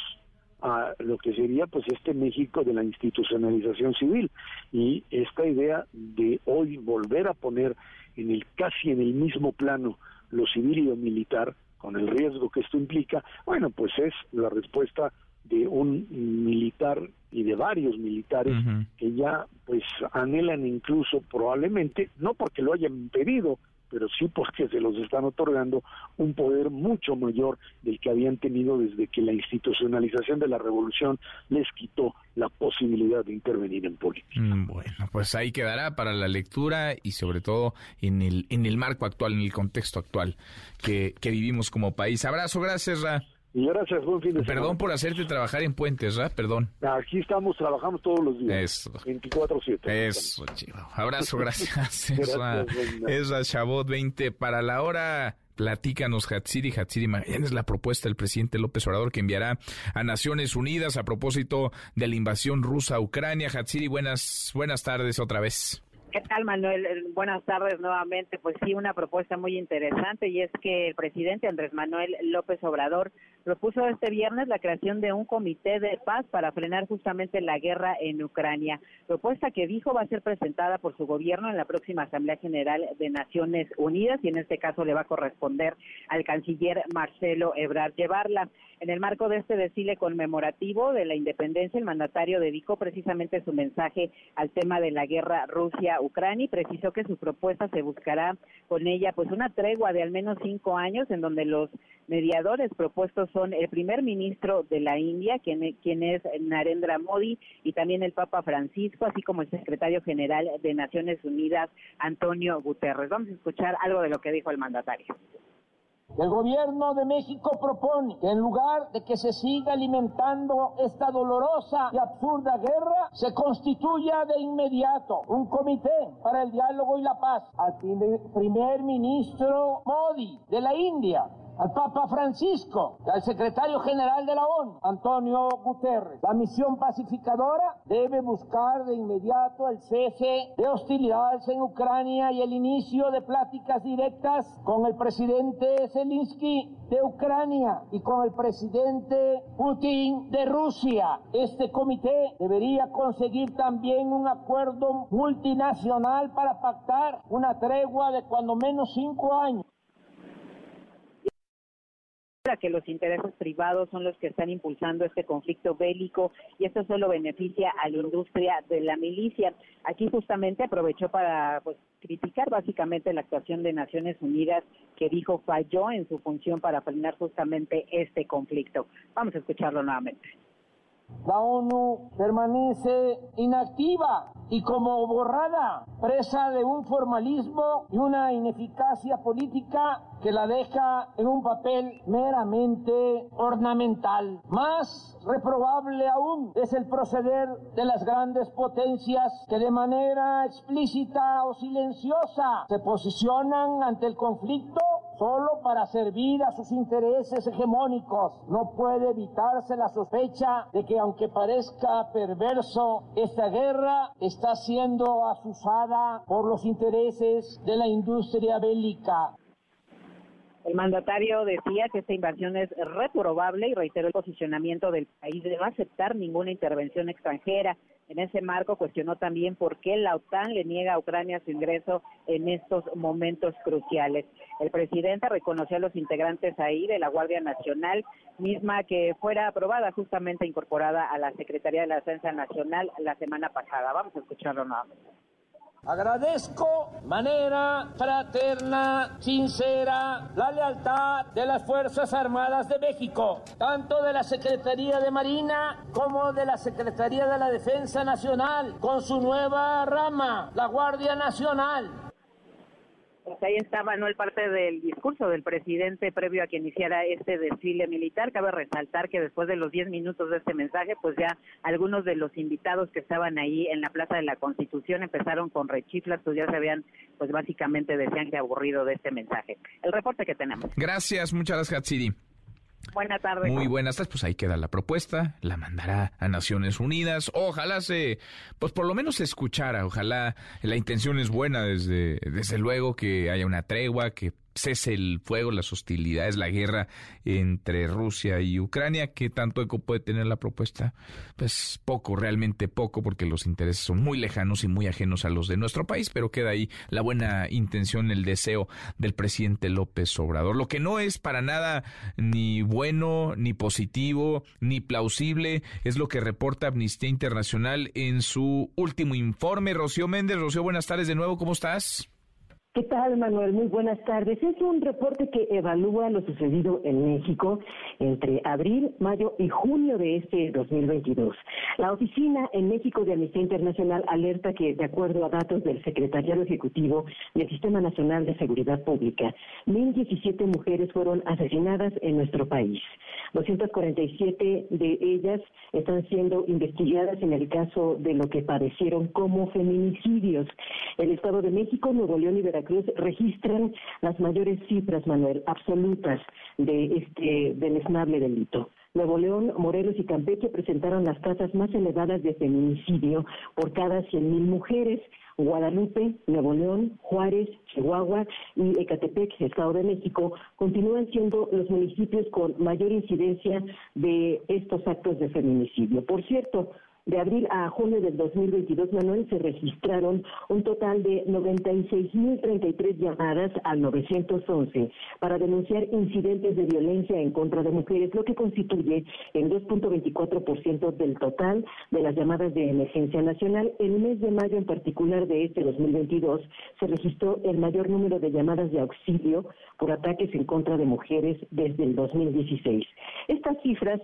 a lo que sería pues este México de la institucionalización civil. Y esta idea de hoy volver a poner en el casi en el mismo plano lo civil y lo militar con el riesgo que esto implica, bueno, pues es la respuesta de un militar y de varios militares que ya pues anhelan incluso probablemente, no porque lo hayan pedido, pero sí porque se los están otorgando un poder mucho mayor del que habían tenido desde que la institucionalización de la revolución les quitó la posibilidad de intervenir en política. Mm, bueno, pues ahí quedará para la lectura y sobre todo en el en el marco actual, en el contexto actual que, que vivimos como país. Abrazo, gracias, Ra. Y gracias, buen fin de Perdón por hacerte trabajar en puentes, ¿verdad? Perdón. Aquí estamos, trabajamos todos los días. Eso. 24-7. Eso, chivo. Abrazo, gracias. Esra, Esra Chabot 20. Para la hora, platícanos, Hatsiri. Hatsiri es la propuesta del presidente López Obrador que enviará a Naciones Unidas a propósito de la invasión rusa a Ucrania. Hatsiri, buenas, buenas tardes otra vez. ¿Qué tal, Manuel? Eh, buenas tardes nuevamente. Pues sí, una propuesta muy interesante y es que el presidente Andrés Manuel López Obrador propuso este viernes la creación de un comité de paz para frenar justamente la guerra en Ucrania. Propuesta que dijo va a ser presentada por su gobierno en la próxima Asamblea General de Naciones Unidas y en este caso le va a corresponder al canciller Marcelo Ebrard llevarla. En el marco de este desfile conmemorativo de la independencia, el mandatario dedicó precisamente su mensaje al tema de la guerra Rusia-Ucrania y precisó que su propuesta se buscará con ella pues una tregua de al menos cinco años en donde los mediadores propuestos son el primer ministro de la India, quien, quien es Narendra Modi, y también el Papa Francisco, así como el secretario general de Naciones Unidas, Antonio Guterres. Vamos a escuchar algo de lo que dijo el mandatario. El gobierno de México propone que en lugar de que se siga alimentando esta dolorosa y absurda guerra, se constituya de inmediato un comité para el diálogo y la paz al primer ministro Modi de la India, al Papa Francisco al secretario general de la ONU, Antonio Guterres. La misión pacificadora debe buscar de inmediato el cese de hostilidades en Ucrania y el inicio de pláticas directas con el presidente Zelensky de Ucrania y con el presidente Putin de Rusia. Este comité debería conseguir también un acuerdo multinacional para pactar una tregua de cuando menos cinco años que los intereses privados son los que están impulsando este conflicto bélico y esto solo beneficia a la industria de la milicia. Aquí justamente aprovechó para pues, criticar básicamente la actuación de Naciones Unidas que dijo falló en su función para frenar justamente este conflicto. Vamos a escucharlo nuevamente. La ONU permanece inactiva y como borrada, presa de un formalismo y una ineficacia política que la deja en un papel meramente ornamental. Más reprobable aún es el proceder de las grandes potencias que de manera explícita o silenciosa se posicionan ante el conflicto solo para servir a sus intereses hegemónicos. No puede evitarse la sospecha de que aunque parezca perverso, esta guerra está siendo asusada por los intereses de la industria bélica. El mandatario decía que esta invasión es reprobable y reiteró el posicionamiento del país de no aceptar ninguna intervención extranjera. En ese marco cuestionó también por qué la OTAN le niega a Ucrania su ingreso en estos momentos cruciales. El presidente reconoció a los integrantes ahí de la Guardia Nacional, misma que fuera aprobada, justamente incorporada a la Secretaría de la Defensa Nacional la semana pasada. Vamos a escucharlo nuevamente. Agradezco manera fraterna, sincera, la lealtad de las Fuerzas Armadas de México, tanto de la Secretaría de Marina como de la Secretaría de la Defensa Nacional, con su nueva rama, la Guardia Nacional, pues ahí está Manuel parte del discurso del presidente previo a que iniciara este desfile militar. Cabe resaltar que después de los 10 minutos de este mensaje, pues ya algunos de los invitados que estaban ahí en la Plaza de la Constitución empezaron con rechiflas, pues ya se habían, pues básicamente decían que aburrido de este mensaje. El reporte que tenemos. Gracias, muchas gracias, Hatsiri. Buenas tardes. Muy buenas tardes. Pues ahí queda la propuesta. La mandará a Naciones Unidas. Ojalá se, pues por lo menos se escuchara. Ojalá la intención es buena desde, desde luego que haya una tregua, que cese el fuego, las hostilidades, la guerra entre Rusia y Ucrania. ¿Qué tanto eco puede tener la propuesta? Pues poco, realmente poco, porque los intereses son muy lejanos y muy ajenos a los de nuestro país, pero queda ahí la buena intención, el deseo del presidente López Obrador. Lo que no es para nada ni bueno, ni positivo, ni plausible, es lo que reporta Amnistía Internacional en su último informe. Rocío Méndez, Rocío, buenas tardes de nuevo, ¿cómo estás? ¿Qué tal, Manuel? Muy buenas tardes. Es un reporte que evalúa lo sucedido en México entre abril, mayo y junio de este 2022. La oficina en México de Amnistía Internacional alerta que, de acuerdo a datos del Secretariado Ejecutivo del Sistema Nacional de Seguridad Pública, 1.017 mujeres fueron asesinadas en nuestro país. 247 de ellas están siendo investigadas en el caso de lo que padecieron como feminicidios. El Estado de México, Nuevo León y Veracruz Cruz registran las mayores cifras, Manuel, absolutas de este deleznable delito. Nuevo León, Morelos y Campeche presentaron las tasas más elevadas de feminicidio por cada 100.000 mujeres. Guadalupe, Nuevo León, Juárez, Chihuahua y Ecatepec, Estado de México, continúan siendo los municipios con mayor incidencia de estos actos de feminicidio. Por cierto, de abril a junio del 2022, Manuel, se registraron un total de 96.033 llamadas al 911 para denunciar incidentes de violencia en contra de mujeres, lo que constituye el 2.24% del total de las llamadas de emergencia nacional. El mes de mayo en particular de este 2022 se registró el mayor número de llamadas de auxilio por ataques en contra de mujeres desde el 2016. Estas cifras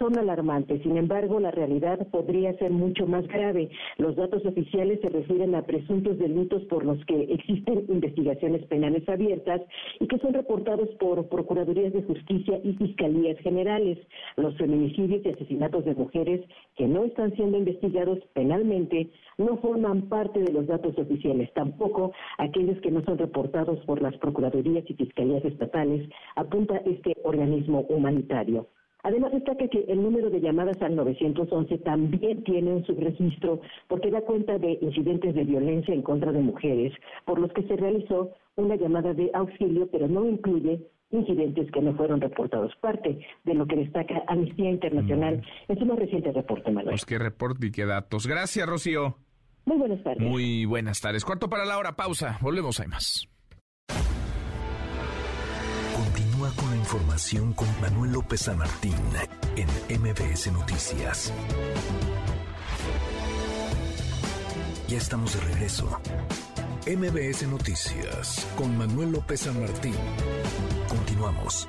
son alarmantes. Sin embargo, la realidad podría ser mucho más grave. Los datos oficiales se refieren a presuntos delitos por los que existen investigaciones penales abiertas y que son reportados por Procuradurías de Justicia y Fiscalías Generales. Los feminicidios y asesinatos de mujeres que no están siendo investigados penalmente no forman parte de los datos oficiales, tampoco aquellos que no son reportados por las Procuradurías y Fiscalías estatales, apunta este organismo humanitario. Además, destaca que el número de llamadas al 911 también tiene un subregistro porque da cuenta de incidentes de violencia en contra de mujeres, por los que se realizó una llamada de auxilio, pero no incluye incidentes que no fueron reportados. Parte de lo que destaca Amnistía Internacional en su más reciente reporte, Manuel. Pues qué reporte y qué datos. Gracias, Rocío. Muy buenas tardes. Muy buenas tardes. Cuarto para la hora, pausa. Volvemos, hay más. Con la información con Manuel López San Martín en MBS Noticias. Ya estamos de regreso. MBS Noticias con Manuel López San Martín. Continuamos.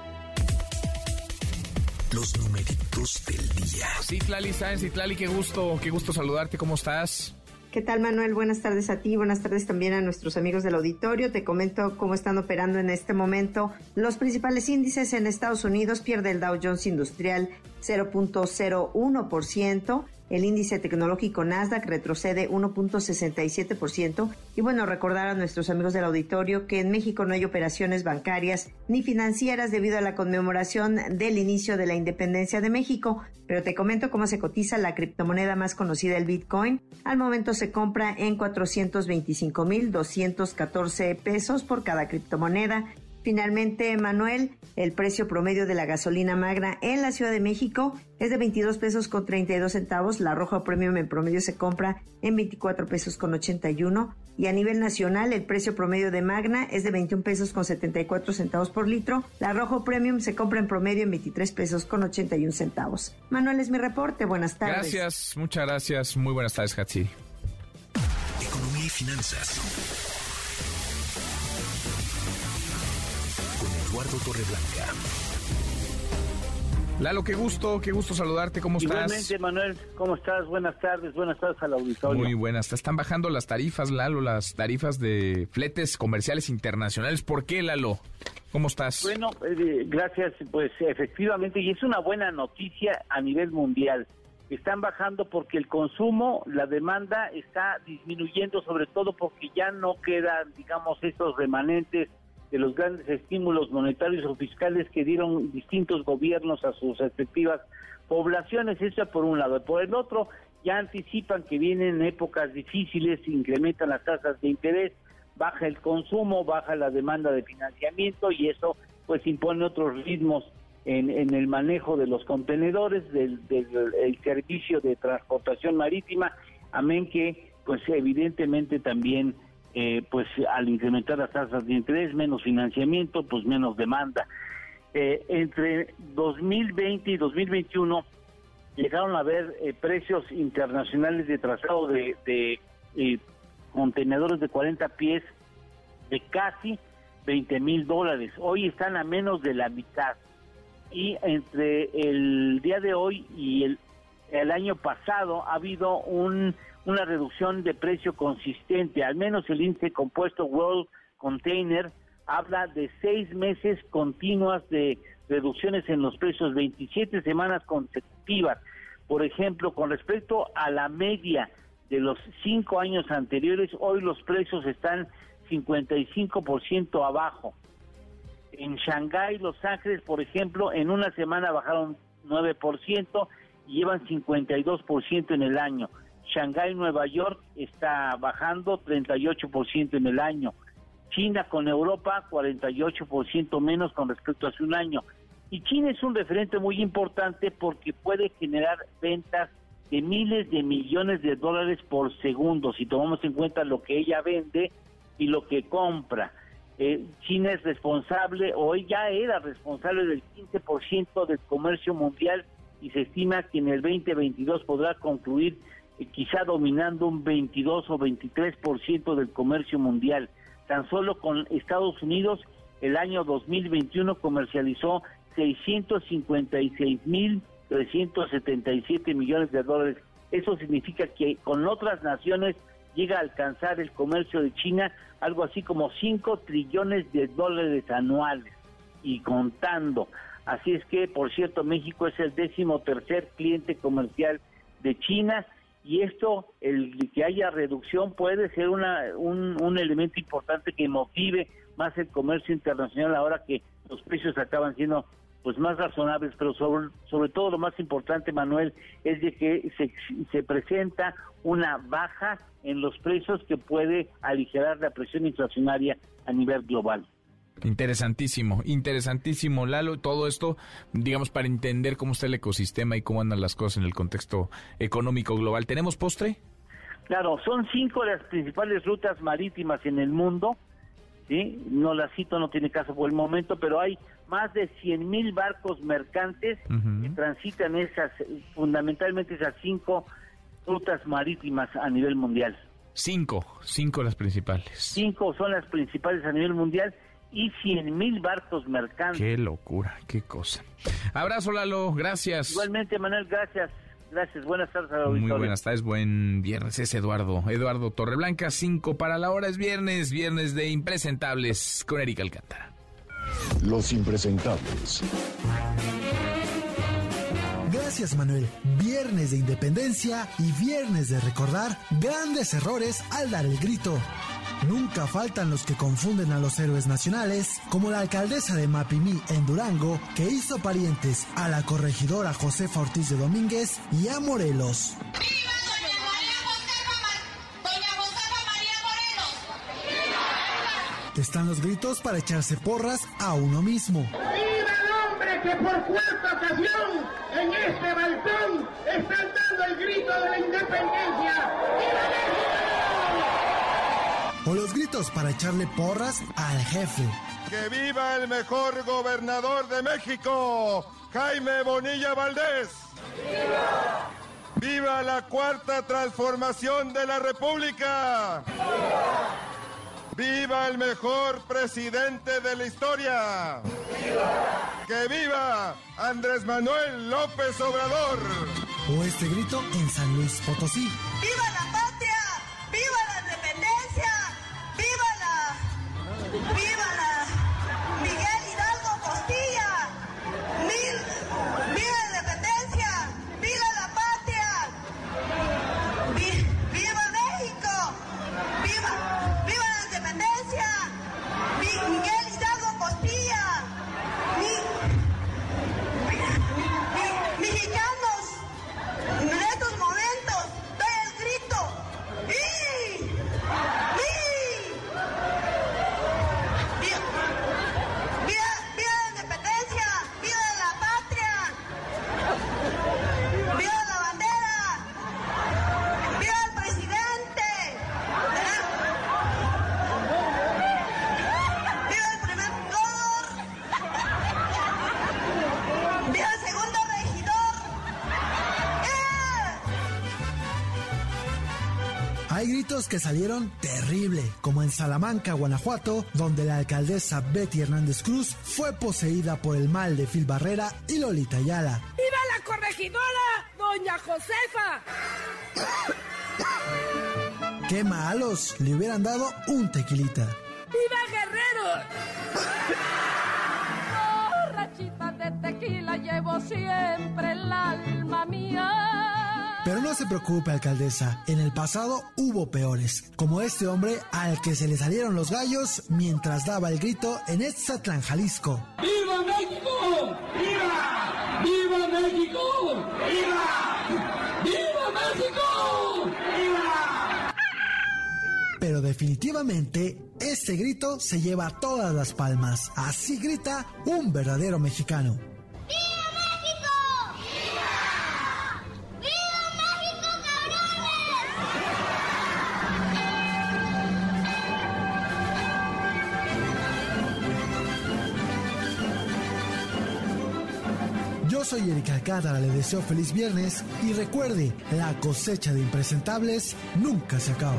Los numeritos del día. Citlali Sáenz, Citlali, qué gusto, qué gusto saludarte, ¿cómo estás? ¿Qué tal, Manuel? Buenas tardes a ti, buenas tardes también a nuestros amigos del auditorio. Te comento cómo están operando en este momento los principales índices en Estados Unidos. Pierde el Dow Jones Industrial 0.01%. El índice tecnológico Nasdaq retrocede 1.67%. Y bueno, recordar a nuestros amigos del auditorio que en México no hay operaciones bancarias ni financieras debido a la conmemoración del inicio de la independencia de México. Pero te comento cómo se cotiza la criptomoneda más conocida, el Bitcoin. Al momento se compra en 425.214 pesos por cada criptomoneda Finalmente, Manuel, el precio promedio de la gasolina magra en la Ciudad de México es de 22 pesos con 32 centavos. La roja premium en promedio se compra en 24 pesos con 81. Y a nivel nacional, el precio promedio de magna es de 21 pesos con 74 centavos por litro. La rojo premium se compra en promedio en 23 pesos con 81 centavos. Manuel es mi reporte. Buenas tardes. Gracias, muchas gracias. Muy buenas tardes, Hatsiri. Economía y finanzas. Torreblanca. Lalo, qué gusto, qué gusto saludarte, ¿cómo estás? Igualmente, Manuel, ¿cómo estás? Buenas tardes, buenas tardes al auditorio. Muy buenas, te están bajando las tarifas, Lalo, las tarifas de fletes comerciales internacionales. ¿Por qué, Lalo? ¿Cómo estás? Bueno, eh, gracias, pues efectivamente, y es una buena noticia a nivel mundial. Están bajando porque el consumo, la demanda está disminuyendo, sobre todo porque ya no quedan, digamos, estos remanentes de los grandes estímulos monetarios o fiscales que dieron distintos gobiernos a sus respectivas poblaciones, eso por un lado. Por el otro, ya anticipan que vienen épocas difíciles, incrementan las tasas de interés, baja el consumo, baja la demanda de financiamiento y eso pues impone otros ritmos en, el manejo de los contenedores, del, del el servicio de transportación marítima, amén que pues evidentemente también eh, pues al incrementar las tasas de interés, menos financiamiento, pues menos demanda. Eh, entre 2020 y 2021 llegaron a haber eh, precios internacionales de trazado de, de contenedores de 40 pies de casi 20 mil dólares. Hoy están a menos de la mitad. Y entre el día de hoy y el, el año pasado ha habido un una reducción de precio consistente. Al menos el índice compuesto World Container habla de seis meses continuas de reducciones en los precios, 27 semanas consecutivas. Por ejemplo, con respecto a la media de los cinco años anteriores, hoy los precios están 55% abajo. En Shanghái, Los Ángeles, por ejemplo, en una semana bajaron 9% y llevan 52% en el año. Shanghái, Nueva York está bajando 38% en el año. China con Europa 48% menos con respecto a hace un año. Y China es un referente muy importante porque puede generar ventas de miles de millones de dólares por segundo, si tomamos en cuenta lo que ella vende y lo que compra. Eh, China es responsable, o ya era responsable del 15% del comercio mundial y se estima que en el 2022 podrá concluir quizá dominando un 22 o 23% del comercio mundial. Tan solo con Estados Unidos, el año 2021 comercializó 656.377 millones de dólares. Eso significa que con otras naciones llega a alcanzar el comercio de China algo así como 5 trillones de dólares anuales y contando. Así es que, por cierto, México es el décimo tercer cliente comercial de China y esto, el que haya reducción puede ser una, un, elemento importante que motive más el comercio internacional ahora que los precios acaban siendo pues más razonables, pero sobre, sobre todo lo más importante, Manuel, es de que se, se presenta una baja en los precios que puede aligerar la presión inflacionaria a nivel global. Interesantísimo, interesantísimo, Lalo, todo esto, digamos, para entender cómo está el ecosistema y cómo andan las cosas en el contexto económico global. ¿Tenemos postre? Claro, son cinco las principales rutas marítimas en el mundo, ¿sí? No las cito, no tiene caso por el momento, pero hay más de 100 mil barcos mercantes que transitan esas, fundamentalmente esas cinco rutas marítimas a nivel mundial. Cinco, cinco las principales. Cinco son las principales a nivel mundial y 100 mil barcos mercantes. Qué locura, qué cosa. Abrazo, Lalo, gracias. Igualmente, Manuel, gracias. Gracias, buenas tardes al Muy buenas tardes, buen viernes. Es Eduardo. Eduardo Torreblanca, 5 para la hora. Es viernes, viernes de impresentables con Erika Alcántara. Los impresentables. Gracias Manuel. Viernes de independencia y viernes de recordar grandes errores al dar el grito. Nunca faltan los que confunden a los héroes nacionales, como la alcaldesa de Mapimí en Durango, que hizo parientes a la corregidora Josefa Ortiz de Domínguez y a Morelos. Están los gritos para echarse porras a uno mismo. ¡Viva el hombre que por cuarta ocasión en este balcón están dando el grito de la independencia! ¡Viva O los gritos para echarle porras al jefe. ¡Que viva el mejor gobernador de México, Jaime Bonilla Valdés! ¡Viva! ¡Viva la cuarta transformación de la República! ¡Viva! ¡Viva el mejor presidente de la historia! ¡Viva! ¡Que viva Andrés Manuel López Obrador! O este grito en San Luis Potosí. ¡Viva la patria! ¡Viva la ¡Viva la... como en Salamanca, Guanajuato, donde la alcaldesa Betty Hernández Cruz fue poseída por el mal de Phil Barrera y Lolita Ayala. ¡Viva la corregidora, doña Josefa! ¡Qué malos! Le hubieran dado un tequilita. ¡Viva Guerrero! Borrachita de tequila llevo siempre el alma mía. Pero no se preocupe, alcaldesa. En el pasado hubo peores, como este hombre al que se le salieron los gallos mientras daba el grito en Etzatlán, Jalisco. ¡Viva México! ¡Viva! ¡Viva México! ¡Viva! ¡Viva México! ¡Viva! Pero definitivamente, este grito se lleva todas las palmas. Así grita un verdadero mexicano. Yo soy Erika Alcántara, le deseo feliz viernes y recuerde, la cosecha de impresentables nunca se acaba.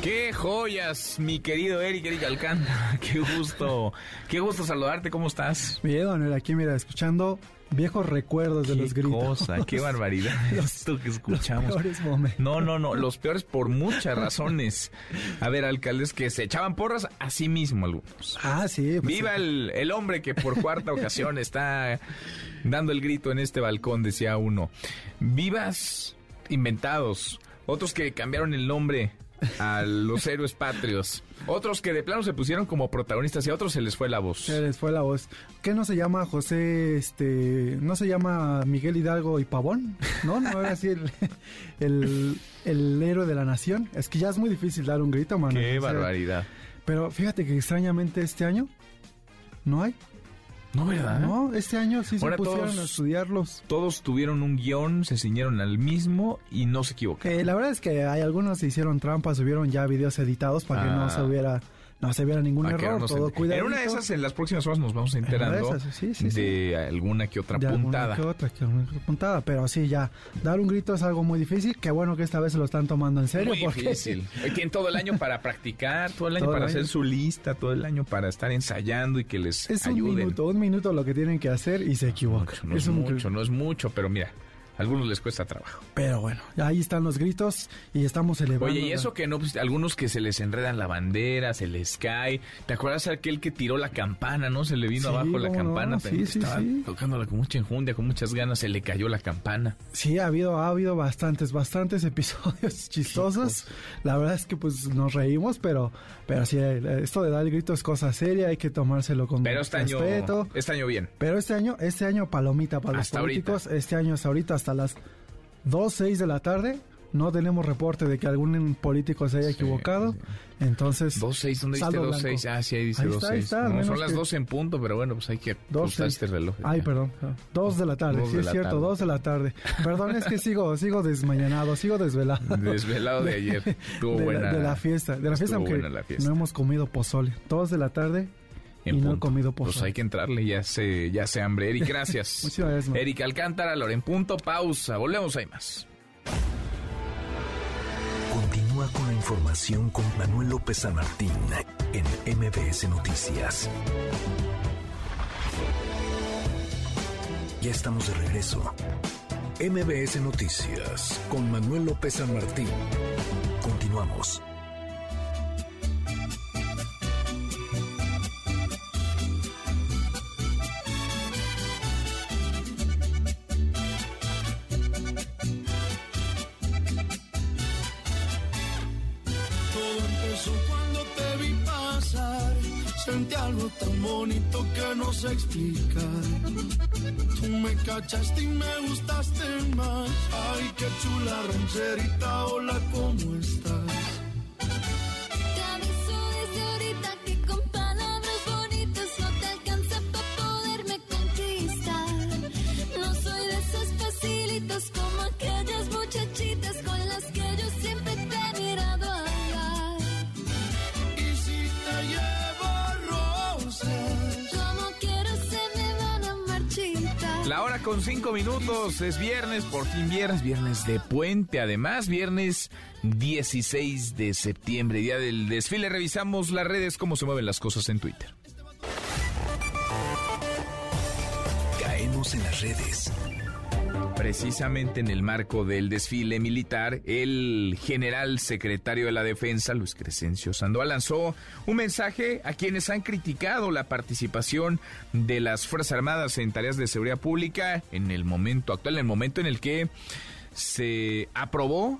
¡Qué joyas, mi querido Eric, Eric Alcántara! ¡Qué gusto! ¡Qué gusto saludarte! ¿Cómo estás? Bien, Manuel, aquí mira, escuchando viejos recuerdos de los gritos. cosa, qué barbaridad esto que escuchamos. Los peores momentos. No, no, no, los peores por muchas razones. A ver, alcaldes que se echaban porras a sí mismo algunos. Ah, sí. pues Viva sí. el, el hombre que por cuarta ocasión está dando el grito en este balcón, decía uno. Vivas inventados. Otros que cambiaron el nombre a los héroes patrios. Otros que de plano se pusieron como protagonistas y a otros se les fue la voz. Se les fue la voz. ¿Qué no se llama José, este, no se llama Miguel Hidalgo y Pavón? ¿No? ¿No era así el, el, el héroe de la nación? Es que ya es muy difícil dar un grito, mano. Qué O sea, barbaridad. Pero fíjate que extrañamente este año no hay. No, ¿verdad? No, este año sí Ahora se pusieron todos- a estudiarlos. Todos tuvieron un guion, se ciñeron al mismo y no se equivocaron. Eh, la verdad es que hay algunos que hicieron trampas, subieron ya videos editados para que Ah. no se hubiera no se viera ningún error, todo cuidado. En una de esas, en las próximas horas nos vamos enterando de alguna que otra puntada. que otra, que otra puntada, pero sí, ya, dar un grito es algo muy difícil, qué bueno que esta vez se lo están tomando en serio. Muy difícil. Tienen todo el año para practicar, todo el año para hacer su lista, todo el año para estar ensayando y que les es ayuden. un minuto, un minuto lo que tienen que hacer y se equivocan. no es, mucho, no es mucho, pero mira, algunos les cuesta trabajo. Pero bueno, ahí están los gritos y estamos elevando. Oye, y eso que no, pues, algunos que se les enredan la bandera, se les cae. ¿Te acuerdas aquel que tiró la campana, no? Se le vino abajo la campana. sí, sí, estaba tocándola con mucha enjundia, con muchas ganas, se le cayó la campana. Sí, ha habido, ha habido bastantes, bastantes episodios chistosos. La verdad es que pues nos reímos, pero, pero sí, esto de dar el grito es cosa seria, hay que tomárselo con pero este respeto. Año, este año bien. Pero este año, este año palomita para los políticos, este año hasta ahorita hasta a las 2, 6 de la tarde. No tenemos reporte de que algún político se haya equivocado. Entonces. 2, 6, ¿dónde dice 2, 6? Ah, sí, ahí dice 2, 6. No, son las 2 en punto, pero bueno, pues hay que ajustar este reloj. Ay, perdón. 2 de la tarde, sí, es cierto, 2 de la tarde. Perdón, es que sigo, sigo desmañanado, sigo desvelado. Desvelado de ayer. Estuvo de, buena. La, de la fiesta, de la fiesta, aunque no hemos comido pozole. 2 de la tarde, y no he comido pozole. Pues hay que entrarle, ya se, ya se hambre. Eric, gracias. Muchas gracias. Eric Alcántara, Loren Punto, pausa. Volvemos, hay más. Continúa con la información con Manuel López San Martín en MBS Noticias. Ya estamos de regreso. MBS Noticias con Manuel López San Martín. Continuamos. Algo tan bonito que no se explica. Tú me cachaste y me gustaste más. Ay, qué chula rancherita, hola, ¿cómo estás? Cinco minutos, es viernes, por fin viernes, viernes de puente, además viernes 16 de septiembre, día del desfile. Revisamos las redes, cómo se mueven las cosas en Twitter. Caemos en las redes. Precisamente en el marco del desfile militar, el general secretario de la Defensa, Luis Crescencio Sandoval, lanzó un mensaje a quienes han criticado la participación de las Fuerzas Armadas en tareas de seguridad pública en el momento actual, en el momento en el que se aprobó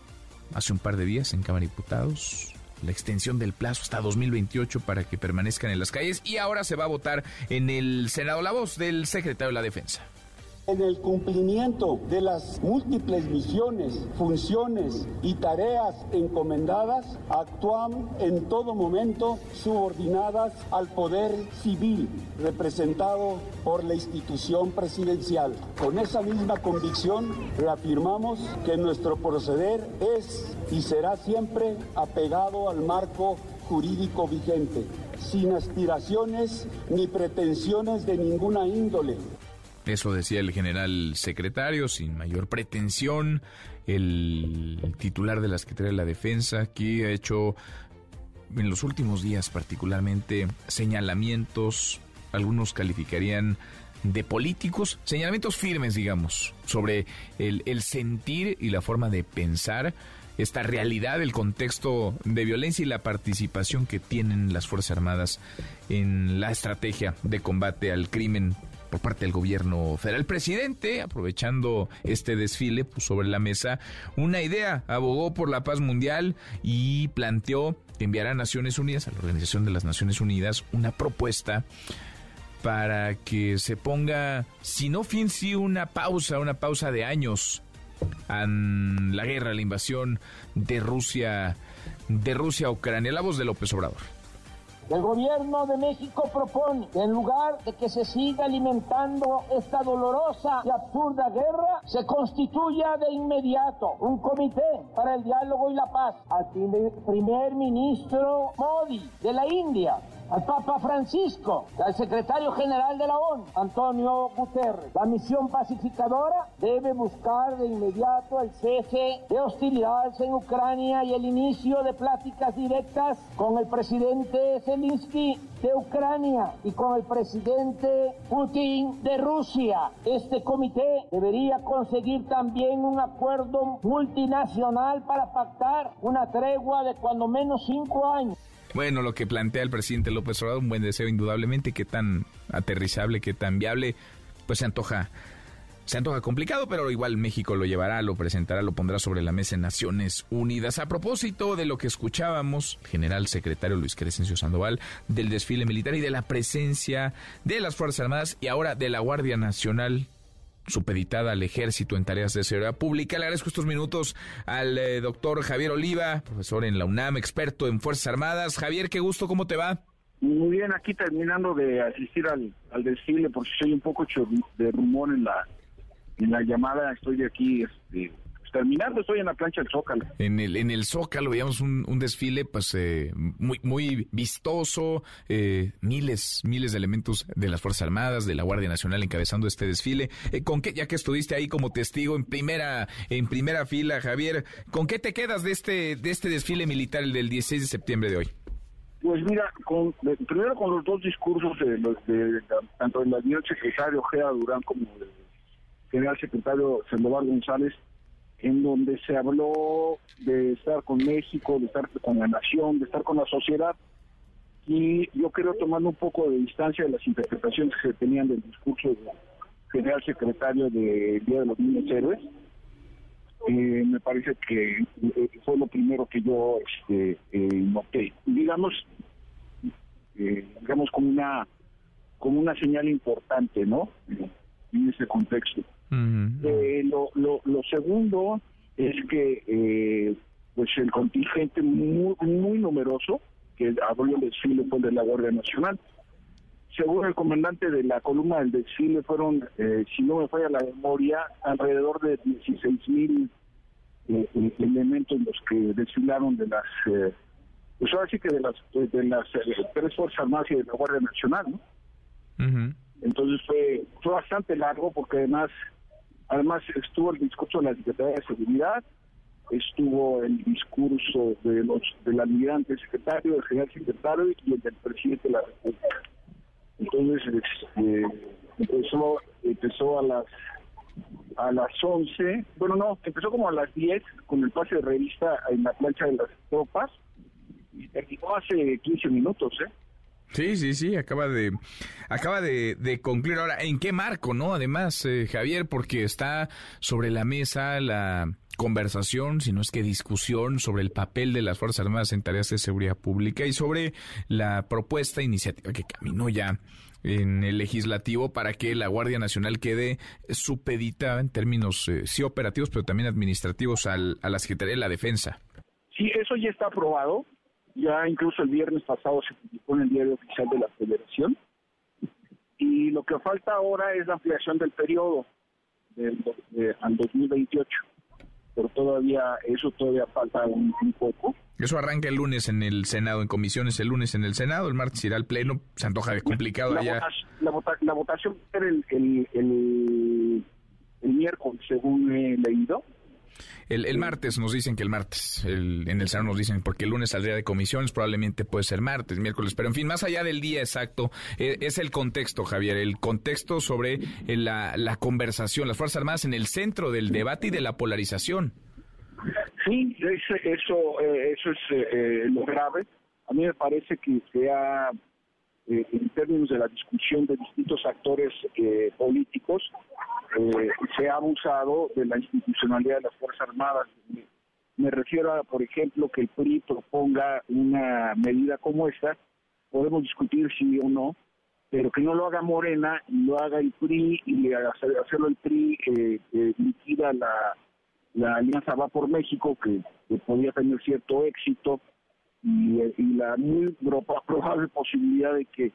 hace un par de días en Cámara de Diputados la extensión del plazo hasta 2028 para que permanezcan en las calles y ahora se va a votar en el Senado la voz del secretario de la Defensa. En el cumplimiento de las múltiples misiones, funciones y tareas encomendadas, actúan en todo momento subordinadas al poder civil representado por la institución presidencial. Con esa misma convicción, reafirmamos que nuestro proceder es y será siempre apegado al marco jurídico vigente, sin aspiraciones ni pretensiones de ninguna índole. Eso decía el general secretario, sin mayor pretensión, el titular de la Secretaría de la Defensa, que ha hecho en los últimos días particularmente señalamientos, algunos calificarían de políticos, señalamientos firmes, digamos, sobre el, sentir y la forma de pensar esta realidad, el contexto de violencia y la participación que tienen las Fuerzas Armadas en la estrategia de combate al crimen por parte del gobierno federal. El presidente, aprovechando este desfile, puso sobre la mesa una idea, abogó por la paz mundial y planteó que enviará a Naciones Unidas, a la Organización de las Naciones Unidas, una propuesta para que se ponga, si no fin, sí una pausa, una pausa de años a la guerra, la invasión de Rusia, de Rusia a Ucrania. La voz de López Obrador. El gobierno de México propone que en lugar de que se siga alimentando esta dolorosa y absurda guerra, se constituya de inmediato un comité para el diálogo y la paz al primer, primer ministro Modi de la India al Papa Francisco, al secretario general de la ONU, Antonio Guterres. La misión pacificadora debe buscar de inmediato el cese de hostilidades en Ucrania y el inicio de pláticas directas con el presidente Zelensky de Ucrania y con el presidente Putin de Rusia. Este comité debería conseguir también un acuerdo multinacional para pactar una tregua de cuando menos cinco años. Bueno, lo que plantea el presidente López Obrador, un buen deseo indudablemente, que tan aterrizable, que tan viable, pues se antoja se antoja complicado, pero igual México lo llevará, lo presentará, lo pondrá sobre la mesa en Naciones Unidas. A propósito de lo que escuchábamos, general secretario Luis Crescencio Sandoval, del desfile militar y de la presencia de las Fuerzas Armadas y ahora de la Guardia Nacional supeditada al ejército en tareas de seguridad pública. Le agradezco estos minutos al eh, doctor Javier Oliva, profesor en la UNAM, experto en Fuerzas Armadas. Javier, qué gusto, ¿cómo te va? Muy bien, aquí terminando de asistir al, al desfile, porque soy un poco de rumor en la en la llamada, estoy aquí este, terminando, estoy en la plancha del Zócalo. En el, en el Zócalo veíamos un, un desfile pues eh, muy, muy vistoso, eh, miles, miles de elementos de las Fuerzas Armadas, de la Guardia Nacional encabezando este desfile. Eh, ¿Con qué, ya que estuviste ahí como testigo en primera, en primera fila, Javier, ¿con qué te quedas de este, de este desfile militar el del 16 de septiembre de hoy? Pues mira, con, primero con los dos discursos de, los de, tanto del secretario Ojeda Durán como del general secretario Sandoval González, en donde se habló de estar con México, de estar con la nación, de estar con la sociedad. Y yo creo, tomando un poco de distancia de las interpretaciones que se tenían del discurso del general secretario del Día de los Niños Héroes, eh, me parece que eh, fue lo primero que yo este, eh, noté. Digamos, digamos como una como una señal importante, ¿no? En ese contexto. Eh, lo, lo, lo, segundo es que eh, pues el contingente muy, muy numeroso que abrió el desfile fue de la Guardia Nacional. Según el comandante de la columna del desfile, fueron, eh, si no me falla la memoria, alrededor de 16 mil elementos los que desfilaron de las, pues ahora sí que de las, de las tres Fuerzas Armadas y de la Guardia Nacional, ¿no? Entonces fue, fue bastante largo porque además Además estuvo el discurso de la Secretaría de Seguridad, estuvo el discurso de los del almirante secretario, del general secretario y el del presidente de la República. Entonces este, empezó, empezó a las a las 11, bueno no, empezó como a las 10 con el pase de revista en la plancha de las tropas y terminó hace 15 minutos, ¿eh? Sí, sí, sí, acaba de, acaba de, concluir. Ahora, ¿en qué marco, no? Además, eh, Javier, porque está sobre la mesa la conversación, si no es que discusión sobre el papel de las Fuerzas Armadas en tareas de seguridad pública y sobre la propuesta iniciativa que caminó ya en el legislativo para que la Guardia Nacional quede supedita en términos eh, sí operativos, pero también administrativos al, a la Secretaría de la Defensa. Sí, eso ya está aprobado. Ya incluso el viernes pasado se publicó en el diario oficial de la Federación. Y lo que falta ahora es la ampliación del periodo del, al 2028. Pero todavía, eso todavía falta un, poco. Eso arranca el lunes en el Senado, en comisiones el lunes en el Senado, el martes irá al Pleno, se antoja de complicado la allá. la, la, votación el, el, el, el miércoles, según he leído, el, martes nos dicen que el martes, en el Senado nos dicen, porque el lunes saldría de comisiones, probablemente puede ser martes, miércoles, pero en fin, más allá del día exacto, eh, es el contexto, Javier, el contexto sobre eh, la, la conversación, las Fuerzas Armadas en el centro del debate y de la polarización. Sí, eso, eso, eh, eso es lo grave. A mí me parece que se ha eh, en términos de la discusión de distintos actores eh, políticos, eh, se ha abusado de la institucionalidad de las Fuerzas Armadas. Me refiero a, por ejemplo, que el PRI proponga una medida como esta, podemos discutir si o no, pero que no lo haga Morena lo haga el PRI y hacerlo el PRI eh, liquida la, la alianza Va por México, que, que podría tener cierto éxito, y, la muy probable posibilidad de que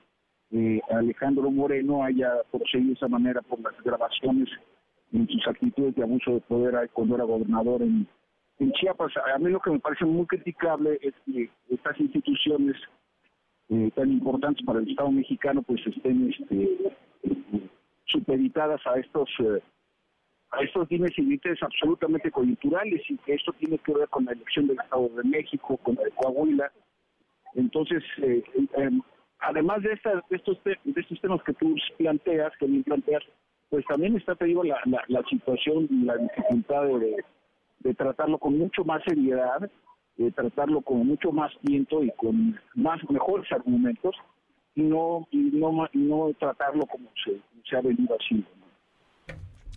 eh, Alejandro Moreno haya procedido de esa manera por las grabaciones en sus actitudes de abuso de poder cuando era gobernador en, Chiapas. A mí lo que me parece muy criticable es que estas instituciones eh, tan importantes para el Estado mexicano pues estén este, supeditadas a estos eh, a estos dimes y absolutamente coyunturales y que esto tiene que ver con la elección del Estado de México, con la de Coahuila. Entonces, eh, em, además de, estas, de, estos de estos temas que tú planteas, que me planteas, pues también está, te digo, la, la, la situación, la dificultad de, de tratarlo con mucho más seriedad eh, tratarlo con mucho más tiento y con más mejores argumentos y no y no no tratarlo como se ha venido haciendo.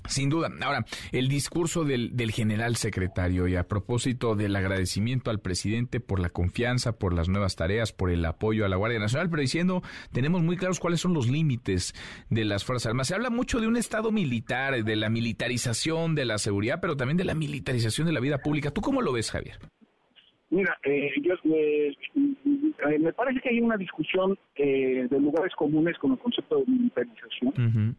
Sin duda. Ahora, el discurso del, del, general secretario y a propósito del agradecimiento al presidente por la confianza, por las nuevas tareas, por el apoyo a la Guardia Nacional, pero diciendo, tenemos muy claros cuáles son los límites de las Fuerzas Armadas. Se habla mucho de un Estado militar, de la militarización de la seguridad, pero también de la militarización de la vida pública. ¿Tú cómo lo ves, Javier? Mira, eh, yo, eh, eh, me parece que hay una discusión eh, de lugares comunes con el concepto de militarización.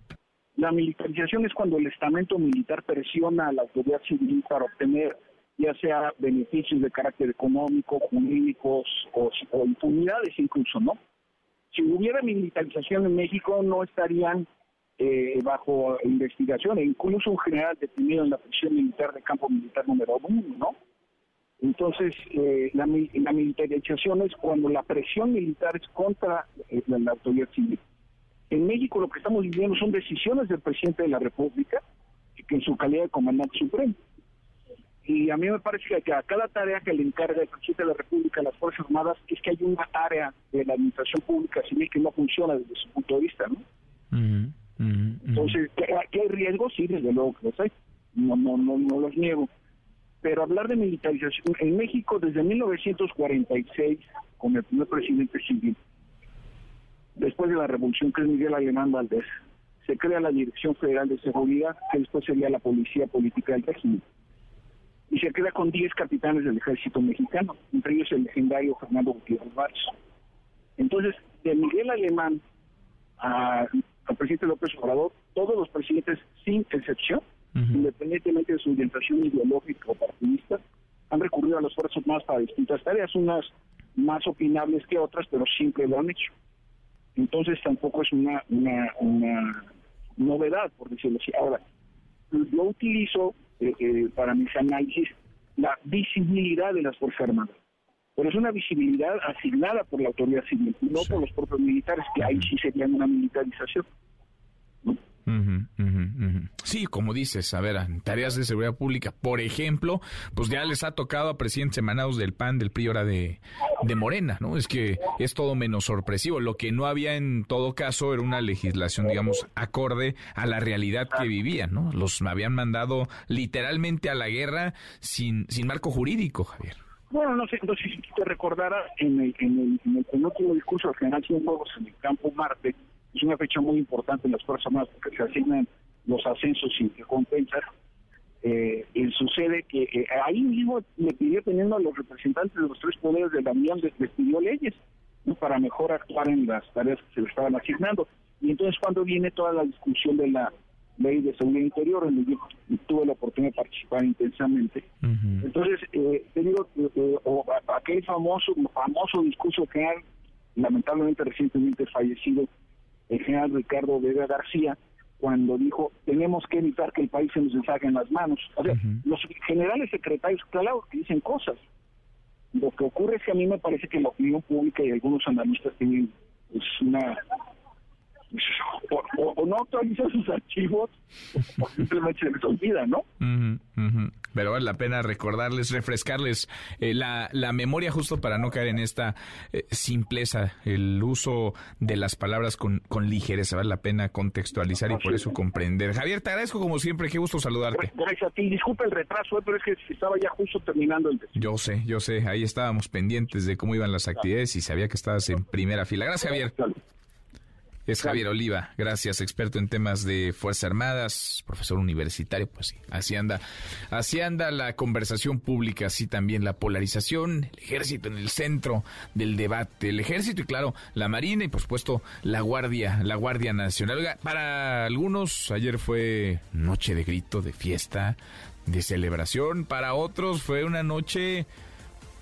La militarización es cuando el estamento militar presiona a la autoridad civil para obtener ya sea beneficios de carácter económico, jurídicos o, impunidades incluso, ¿no? Si hubiera militarización en México no estarían eh, bajo investigación e incluso un general detenido en la prisión militar de campo militar número uno, ¿no? Entonces, eh, la, militarización es cuando la presión militar es contra eh, la, autoridad civil. En México lo que estamos viviendo son decisiones del presidente de la República, que en su calidad de comandante supremo. Y a mí me parece que a cada tarea que le encarga el presidente de la República a las Fuerzas Armadas es que hay una área de la administración pública civil que no funciona desde su punto de vista, ¿no? Entonces, ¿qué, hay riesgos? Sí, desde luego que los hay. No, no, no, no los niego pero hablar de militarización en México desde 1946 con el primer presidente civil, después de la revolución que es Miguel Alemán Valdés, se crea la Dirección Federal de Seguridad, que después sería la Policía Política del régimen. Y se queda con 10 capitanes del ejército mexicano, entre ellos el legendario Fernando Gutiérrez Vargas. Entonces, de Miguel Alemán al presidente López Obrador, todos los presidentes, sin excepción, independientemente de su orientación ideológica o partidista, han recurrido a las Fuerzas más para distintas tareas, unas más opinables que otras, pero siempre lo han hecho. Entonces tampoco es una, una, una novedad, por decirlo así. Ahora, yo utilizo eh, eh, para mis análisis la visibilidad de las Fuerzas Armadas, pero es una visibilidad asignada por la autoridad civil, no por los propios militares, que ahí sí serían una militarización. Sí, como dices, a ver, en tareas de seguridad pública, por ejemplo, pues ya les ha tocado a presidentes emanados del PAN, del PRI, ahora de, de Morena, ¿no? Es que es todo menos sorpresivo. Lo que no había en todo caso era una legislación, digamos, acorde a la realidad que vivían, ¿no? Los habían mandado literalmente a la guerra sin, sin marco jurídico, Javier. Bueno, no sé, no sé si te recordarás en el, en el, en el penúltimo discurso del general Cienfuegos en el campo Marte, es una fecha muy importante en las Fuerzas Armadas porque se asignan los ascensos y recompensas. Eh, sucede que eh, ahí mismo le pidió teniendo a los representantes de los tres poderes de la Unión, les, pidió leyes para mejor actuar en las tareas que se le estaban asignando. Y entonces cuando viene toda la discusión de la ley de seguridad interior, en donde yo tuve la oportunidad de participar intensamente. Entonces, eh, te digo, eh, aquel famoso, famoso discurso que ha lamentablemente recientemente fallecido el general Ricardo Vega García cuando dijo tenemos que evitar que el país se nos deshaga en las manos. O sea, los generales secretarios, claro, que dicen cosas. Lo que ocurre es que a mí me parece que la opinión pública y algunos analistas tienen pues, una o, no actualizan sus archivos o simplemente se les olvida, ¿no? Pero vale la pena recordarles, refrescarles eh, la, la, memoria justo para no caer en esta eh, simpleza, el uso de las palabras con, con ligereza, vale la pena contextualizar y por eso comprender. Javier, te agradezco como siempre, qué gusto saludarte. Gracias a ti, disculpa el retraso, eh, pero es que estaba ya justo terminando el... Yo sé, yo sé, ahí estábamos pendientes de cómo iban las actividades y sabía que estabas en primera fila. Gracias, Javier. Es Javier Oliva, gracias, experto en temas de Fuerzas Armadas, profesor universitario, pues sí, así anda, así anda la conversación pública, así también la polarización, el ejército en el centro del debate, el ejército y claro, la Marina y por supuesto la Guardia, la Guardia Nacional. para algunos ayer fue noche de grito, de fiesta, de celebración, para otros fue una noche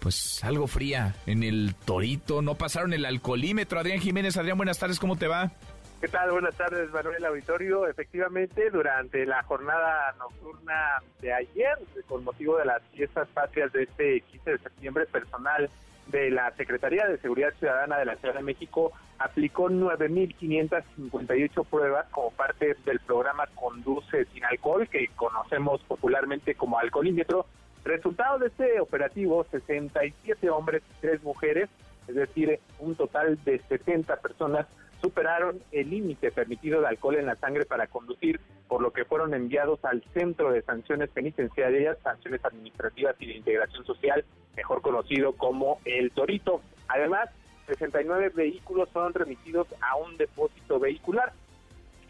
pues algo fría en el Torito. No pasaron el alcoholímetro. Adrián Jiménez, Adrián, buenas tardes, ¿cómo te va? ¿Qué tal? Buenas tardes, Manuel Auditorio. Efectivamente, durante la jornada nocturna de ayer, con motivo de las fiestas patrias de este 15 de septiembre, personal de la Secretaría de Seguridad Ciudadana de la Ciudad de México aplicó 9.558 pruebas como parte del programa Conduce sin alcohol, que conocemos popularmente como alcoholímetro, Resultado de este operativo, 67 hombres y 3 mujeres, es decir, un total de 70 personas superaron el límite permitido de alcohol en la sangre para conducir, por lo que fueron enviados al Centro de Sanciones Penitenciarias, Sanciones Administrativas y de Integración Social, mejor conocido como el Torito. Además, 69 vehículos fueron remitidos a un depósito vehicular.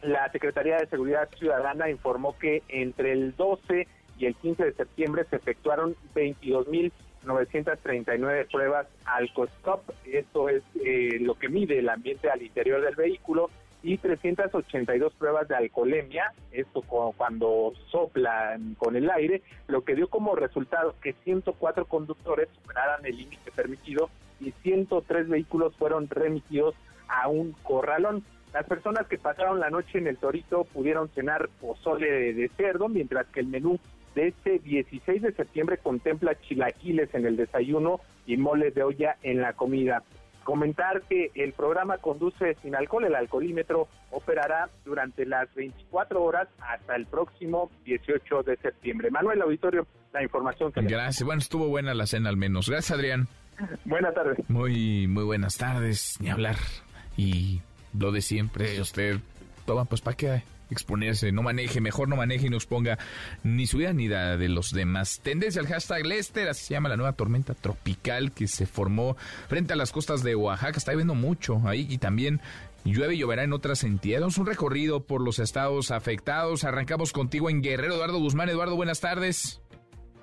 La Secretaría de Seguridad Ciudadana informó que entre el 12 y el 15 de septiembre se efectuaron 22.939 pruebas AlcoStop, esto es eh, lo que mide el ambiente al interior del vehículo, y 382 pruebas de alcoholemia, esto cuando soplan con el aire, lo que dio como resultado que 104 conductores superaran el límite permitido y 103 vehículos fueron remitidos a un corralón. Las personas que pasaron la noche en el Torito pudieron cenar pozole de cerdo, mientras que el menú de este 16 de septiembre contempla chilaquiles en el desayuno y moles de olla en la comida. Comentar que el programa Conduce sin alcohol, el alcoholímetro, operará durante las 24 horas hasta el próximo 18 de septiembre. Manuel Auditorio, la información que Gracias. Bueno, estuvo buena la cena al menos. Gracias, Adrián. Buenas tardes. Muy, muy buenas tardes. Ni hablar. Y lo de siempre, usted toma, pues, ¿para qué? Exponerse, no maneje, mejor no maneje y no exponga ni su vida ni la de los demás. Tendencia al hashtag Lester, así se llama la nueva tormenta tropical que se formó frente a las costas de Oaxaca. Está lloviendo mucho ahí y también llueve y lloverá en otras entidades. Un recorrido por los estados afectados. Arrancamos contigo en Guerrero, Eduardo Guzmán. Eduardo, buenas tardes.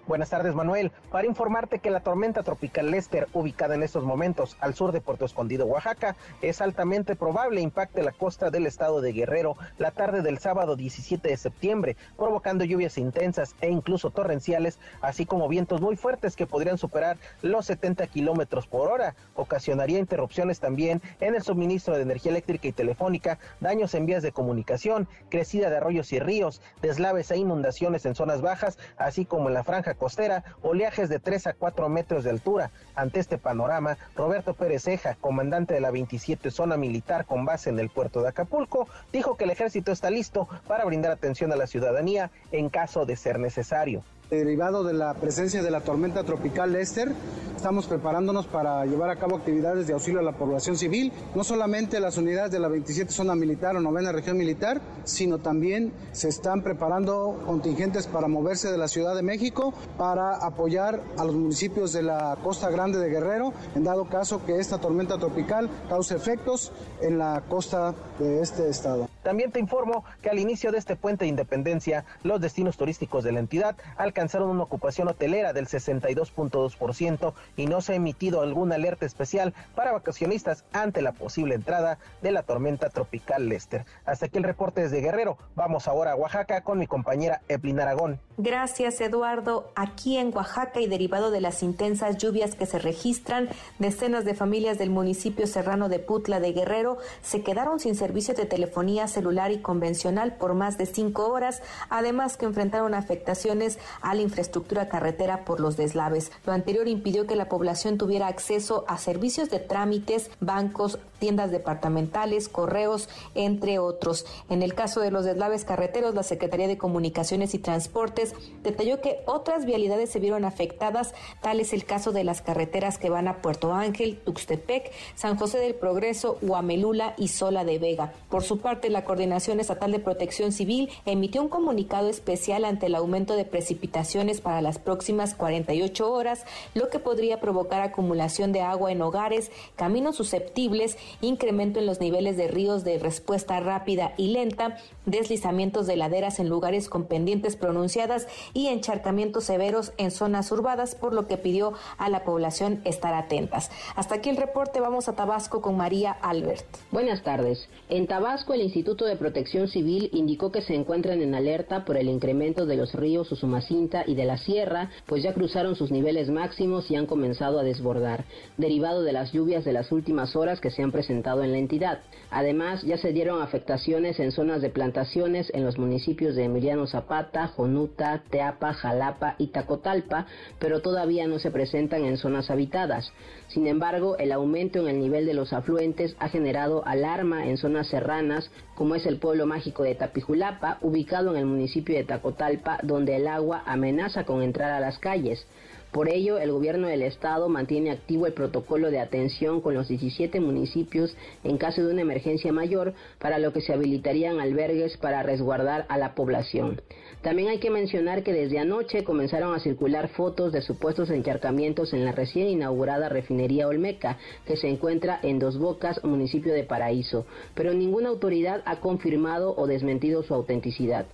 Buenas tardes, Manuel. Para informarte que la tormenta tropical Lester, ubicada en estos momentos al sur de Puerto Escondido, Oaxaca, es altamente probable impacte la costa del estado de Guerrero la tarde del sábado 17 de septiembre, provocando lluvias intensas e incluso torrenciales, así como vientos muy fuertes que podrían superar los 70 kilómetros por hora. Ocasionaría interrupciones también en el suministro de energía eléctrica y telefónica, daños en vías de comunicación, crecida de arroyos y ríos, deslaves e inundaciones en zonas bajas, así como en la franja costera, oleajes de 3 a 4 metros de altura. Ante este panorama, Roberto Pérez Ceja, comandante de la 27 Zona Militar con base en el puerto de Acapulco, dijo que el ejército está listo para brindar atención a la ciudadanía en caso de ser necesario. Derivado de la presencia de la tormenta tropical Lester, estamos preparándonos para llevar a cabo actividades de auxilio a la población civil, no solamente las unidades de la 27 Zona Militar o Novena Región Militar, sino también se están preparando contingentes para moverse de la Ciudad de México para apoyar a los municipios de la Costa Grande de Guerrero, en dado caso que esta tormenta tropical cause efectos en la costa de este estado. También te informo que al inicio de este puente de independencia, los destinos turísticos de la entidad alcanzaron una ocupación hotelera del 62.2% y no se ha emitido alguna alerta especial para vacacionistas ante la posible entrada de la tormenta tropical Lester. Hasta aquí el reporte desde Guerrero. Vamos ahora a Oaxaca con mi compañera Eplin Aragón. Gracias, Eduardo. Aquí en Oaxaca y derivado de las intensas lluvias que se registran, decenas de familias del municipio serrano de Putla de Guerrero se quedaron sin servicio de telefonía celular y convencional por más de cinco horas, además que enfrentaron afectaciones a la infraestructura carretera por los deslaves. Lo anterior impidió que la población tuviera acceso a servicios de trámites, bancos, tiendas departamentales, correos, entre otros. En el caso de los deslaves carreteros, la Secretaría de Comunicaciones y Transportes Detalló que otras vialidades se vieron afectadas, tal es el caso de las carreteras que van a Puerto Ángel, Tuxtepec, San José del Progreso, Huamelula y Sola de Vega. Por su parte, la Coordinación Estatal de Protección Civil emitió un comunicado especial ante el aumento de precipitaciones para las próximas 48 horas, lo que podría provocar acumulación de agua en hogares, caminos susceptibles, incremento en los niveles de ríos de respuesta rápida y lenta, deslizamientos de laderas en lugares con pendientes pronunciadas y encharcamientos severos en zonas urbadas, por lo que pidió a la población estar atentas. Hasta aquí el reporte, vamos a Tabasco con María Albert. Buenas tardes. En Tabasco, el Instituto de Protección Civil indicó que se encuentran en alerta por el incremento de los ríos Usumacinta y de la Sierra, pues ya cruzaron sus niveles máximos y han comenzado a desbordar, derivado de las lluvias de las últimas horas que se han presentado en la entidad. Además, ya se dieron afectaciones en zonas de plantaciones en los municipios de Emiliano Zapata, Jonuta, Teapa, Jalapa y Tacotalpa, pero todavía no se presentan en zonas habitadas. Sin embargo, el aumento en el nivel de los afluentes ha generado alarma en zonas serranas, como es el pueblo mágico de Tapijulapa, ubicado en el municipio de Tacotalpa, donde el agua amenaza con entrar a las calles. Por ello, el gobierno del estado mantiene activo el protocolo de atención con los 17 municipios en caso de una emergencia mayor, para lo que se habilitarían albergues para resguardar a la población. También hay que mencionar que desde anoche comenzaron a circular fotos de supuestos encharcamientos en la recién inaugurada refinería Olmeca, que se encuentra en Dos Bocas, municipio de Paraíso, pero ninguna autoridad ha confirmado o desmentido su autenticidad.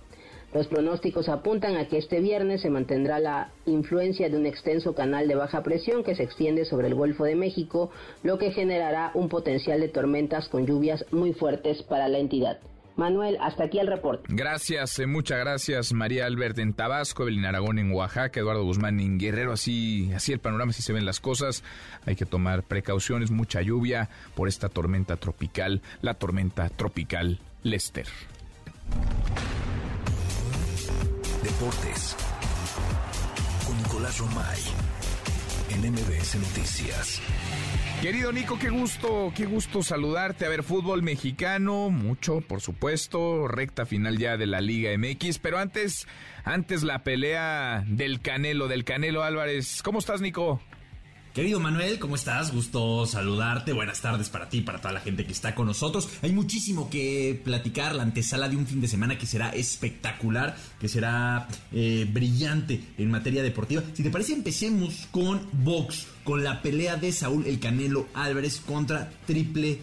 Los pronósticos apuntan a que este viernes se mantendrá la influencia de un extenso canal de baja presión que se extiende sobre el Golfo de México, lo que generará un potencial de tormentas con lluvias muy fuertes para la entidad. Manuel, hasta aquí el reporte. Gracias, eh, muchas gracias María Albert en Tabasco, Evelyn Aragón en Oaxaca, Eduardo Guzmán en Guerrero, así, así el panorama, así se ven las cosas. Hay que tomar precauciones, mucha lluvia por esta tormenta tropical, la tormenta tropical Lester. Deportes. Con Nicolás Romay. En Noticias. Querido Nico, qué gusto, qué gusto saludarte. A ver, fútbol mexicano, mucho, por supuesto, recta final ya de la Liga MX, pero antes, antes la pelea del Canelo, del Canelo Álvarez. ¿Cómo estás, Nico? Querido Manuel, ¿cómo estás? Gusto saludarte. Buenas tardes para ti, para toda la gente que está con nosotros. Hay muchísimo que platicar, la antesala de un fin de semana que será espectacular, que será eh, brillante en materia deportiva. Si te parece, empecemos con box, con la pelea de Saúl El Canelo Álvarez contra Triple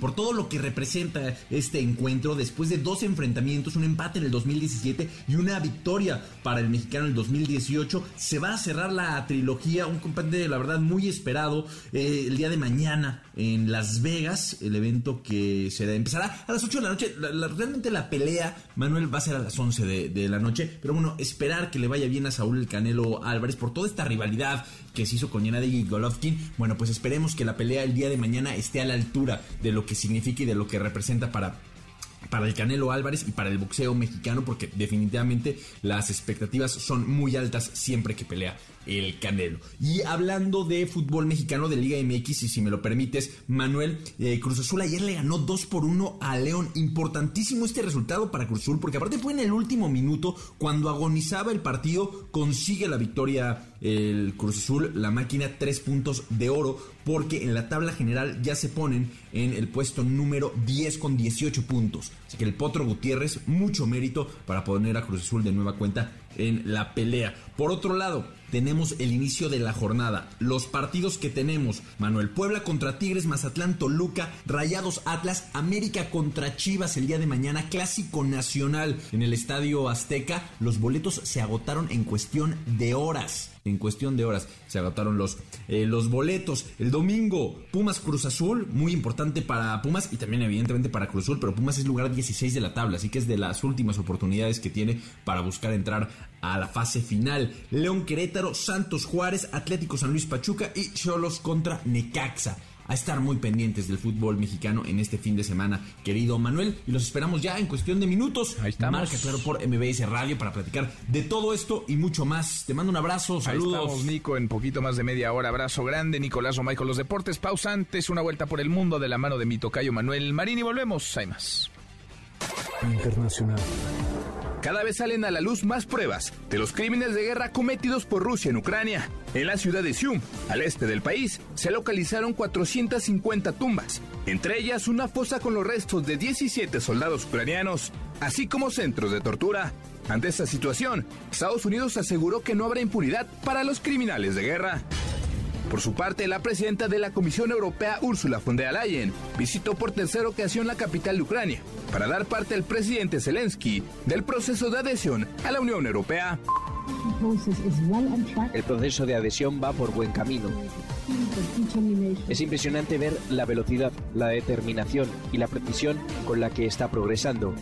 Por todo lo que representa este encuentro después de dos enfrentamientos, un empate en el 2017 y una victoria para el mexicano en el 2018. Se va a cerrar la trilogía, un compendio la verdad muy esperado eh, el día de mañana en Las Vegas, el evento que se empezará a las 8 de la noche. realmente la pelea, Manuel, va a ser a las 11 de, la noche, pero bueno, esperar que le vaya bien a Saúl el Canelo Álvarez por toda esta rivalidad que se hizo con Gennady Golovkin. Bueno, pues esperemos que la pelea el día de mañana esté a la altura de lo que significa y de lo que representa para para el Canelo Álvarez y para el boxeo mexicano porque definitivamente las expectativas son muy altas siempre que pelea el Canelo. Y hablando de fútbol mexicano de Liga MX, y si me lo permites, Manuel, eh, Cruz Azul ayer le ganó 2 por 1 a León. Importantísimo este resultado para Cruz Azul, porque aparte fue en el último minuto, cuando agonizaba el partido, consigue la victoria el Cruz Azul, la máquina, tres puntos de oro, porque en la tabla general ya se ponen en el puesto número 10 con 18 puntos. Así que el Potro Gutiérrez, mucho mérito para poner a Cruz Azul de nueva cuenta en la pelea. Por otro lado, tenemos el inicio de la jornada. Los partidos que tenemos, Manuel Puebla contra Tigres, Mazatlán, Toluca, Rayados Atlas, América contra Chivas el día de mañana, Clásico Nacional en el Estadio Azteca. Los boletos se agotaron en cuestión de horas en cuestión de horas se agotaron los, eh, los boletos. El domingo, Pumas Cruz Azul, muy importante para Pumas y también evidentemente para Cruz Azul, pero Pumas es lugar 16 de la tabla, así que es de las últimas oportunidades que tiene para buscar entrar a la fase final. León Querétaro, Santos Juárez, Atlético San Luis Pachuca y Cholos contra Necaxa a estar muy pendientes del fútbol mexicano en este fin de semana, querido Manuel. Y los esperamos ya en cuestión de minutos. Ahí estamos. Marca claro por MBS Radio para platicar de todo esto y mucho más. Te mando un abrazo, saludos. Ahí estamos, Nico, en poquito más de media hora. Abrazo grande, Nicolás Romay con los deportes. Pausa antes, una vuelta por el mundo de la mano de mi tocayo Manuel Marín y volvemos. Hay más. Internacional. Cada vez salen a la luz más pruebas de los crímenes de guerra cometidos por Rusia en Ucrania. En la ciudad de Sium, al este del país, se localizaron 450 tumbas, entre ellas una fosa con los restos de 17 soldados ucranianos, así como centros de tortura. Ante esta situación, Estados Unidos aseguró que no habrá impunidad para los criminales de guerra. Por su parte, la presidenta de la Comisión Europea, Ursula von der Leyen, visitó por tercera ocasión la capital de Ucrania para dar parte al presidente Zelensky del proceso de adhesión a la Unión Europea. El proceso de adhesión va por buen camino. Es impresionante ver la velocidad, la determinación y la precisión con la que está progresando.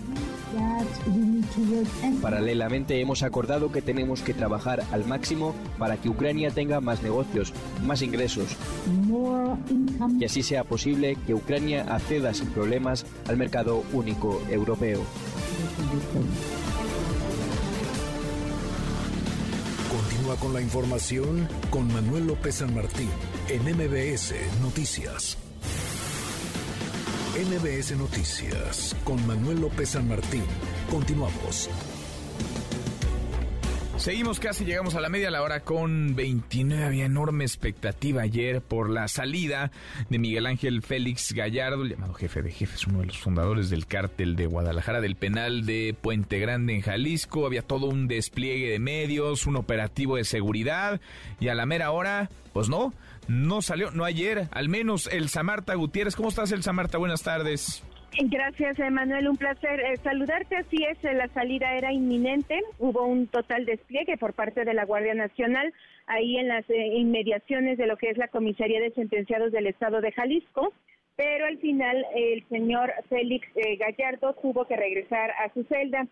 Paralelamente hemos acordado que tenemos que trabajar al máximo para que Ucrania tenga más negocios, más ingresos y así sea posible que Ucrania acceda sin problemas al mercado único europeo. Continúa con la información con Manuel López San Martín en MBS Noticias. MBS Noticias con Manuel López San Martín. Continuamos. Seguimos casi, llegamos a la media la hora con 29. Había enorme expectativa ayer por la salida de Miguel Ángel Félix Gallardo, el llamado jefe de jefes, uno de los fundadores del cártel de Guadalajara, del penal de Puente Grande en Jalisco. Había todo un despliegue de medios, un operativo de seguridad y a la mera hora, pues no, no salió, no ayer, al menos el Samarta Gutiérrez. ¿Cómo estás, el Samarta? Buenas tardes. Gracias, Emanuel. Un placer eh, saludarte. Así es, eh, la salida era inminente. Hubo un total despliegue por parte de la Guardia Nacional ahí en las eh, inmediaciones de lo que es la Comisaría de Sentenciados del Estado de Jalisco. Pero al final el señor Félix Gallardo tuvo que regresar a su celda.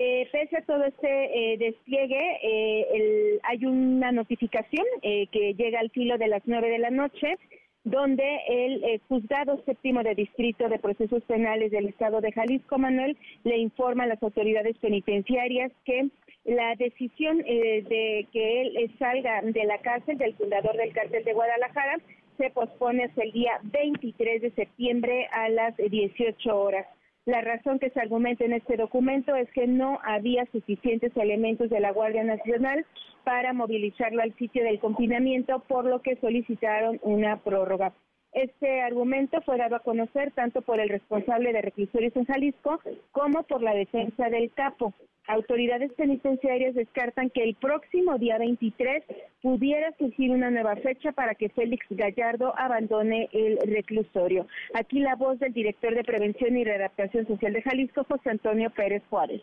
Eh, pese a todo este eh, despliegue, eh, hay una notificación que llega al filo de las nueve de la noche, donde el juzgado séptimo de distrito de procesos penales del estado de Jalisco, Manuel, le informa a las autoridades penitenciarias que la decisión de que él salga de la cárcel del fundador del cártel de Guadalajara se pospone hasta el día 23 de septiembre a las 18 horas. La razón que se argumenta en este documento es que no había suficientes elementos de la Guardia Nacional para movilizarlo al sitio del confinamiento, por lo que solicitaron una prórroga. Este argumento fue dado a conocer tanto por el responsable de reclusorios en Jalisco como por la defensa del capo. Autoridades penitenciarias descartan que el próximo día 23 pudiera surgir una nueva fecha para que Félix Gallardo abandone el reclusorio. Aquí la voz del director de Prevención y Readaptación Social de Jalisco, José Antonio Pérez Juárez.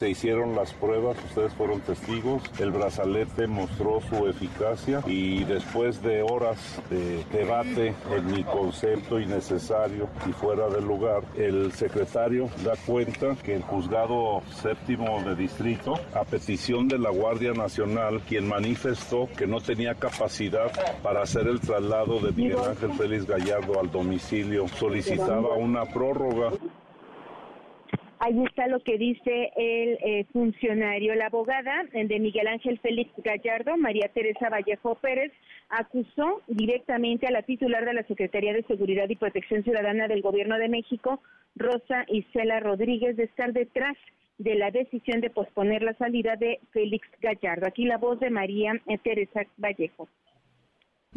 Se hicieron las pruebas, ustedes fueron testigos, el brazalete mostró su eficacia y después de horas de debate en mi concepto innecesario y fuera del lugar, el secretario da cuenta que el juzgado séptimo de distrito, a petición de la Guardia Nacional, quien manifestó que no tenía capacidad para hacer el traslado de Miguel Ángel Félix Gallardo al domicilio, solicitaba una prórroga Ahí está lo que dice el eh, funcionario. La abogada de Miguel Ángel Félix Gallardo, María Teresa Vallejo Pérez, acusó directamente a la titular de la Secretaría de Seguridad y Protección Ciudadana del Gobierno de México, Rosa Isela Rodríguez, de estar detrás de la decisión de posponer la salida de Félix Gallardo. Aquí la voz de María Teresa Vallejo.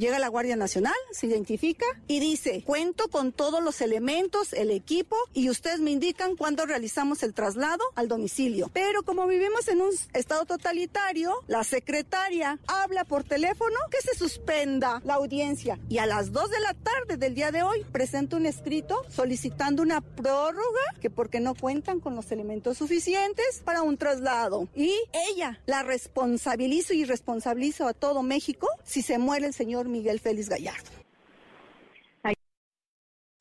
Llega la Guardia Nacional, se identifica y dice, cuento con todos los elementos, el equipo y ustedes me indican cuándo realizamos el traslado al domicilio. Pero como vivimos en un estado totalitario, la secretaria habla por teléfono que se suspenda la audiencia y a las 2 de la tarde del día de hoy presenta un escrito solicitando una prórroga que porque no cuentan con los elementos suficientes para un traslado. Y ella la responsabilizo y responsabilizo a todo México si se muere el señor Miguel Félix Gallardo.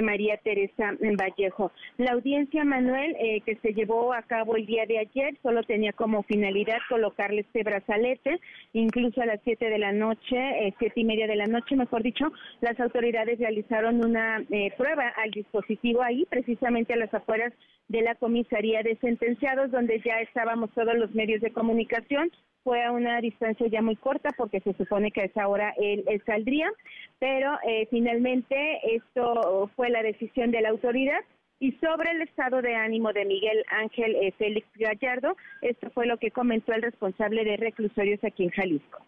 María Teresa Vallejo. La audiencia, Manuel, eh, que se llevó a cabo el día de ayer, solo tenía como finalidad colocarle este brazalete, incluso a las siete de la noche, eh, siete y media de la noche, mejor dicho, las autoridades realizaron una eh, prueba al dispositivo ahí, precisamente a las afueras de la comisaría de sentenciados, donde ya estábamos todos los medios de comunicación, fue a una distancia ya muy corta porque se supone que a esa hora él, saldría, pero eh, finalmente esto fue la decisión de la autoridad Y sobre el estado de ánimo de Miguel Ángel eh, Félix Gallardo, esto fue lo que comentó el responsable de reclusorios aquí en Jalisco.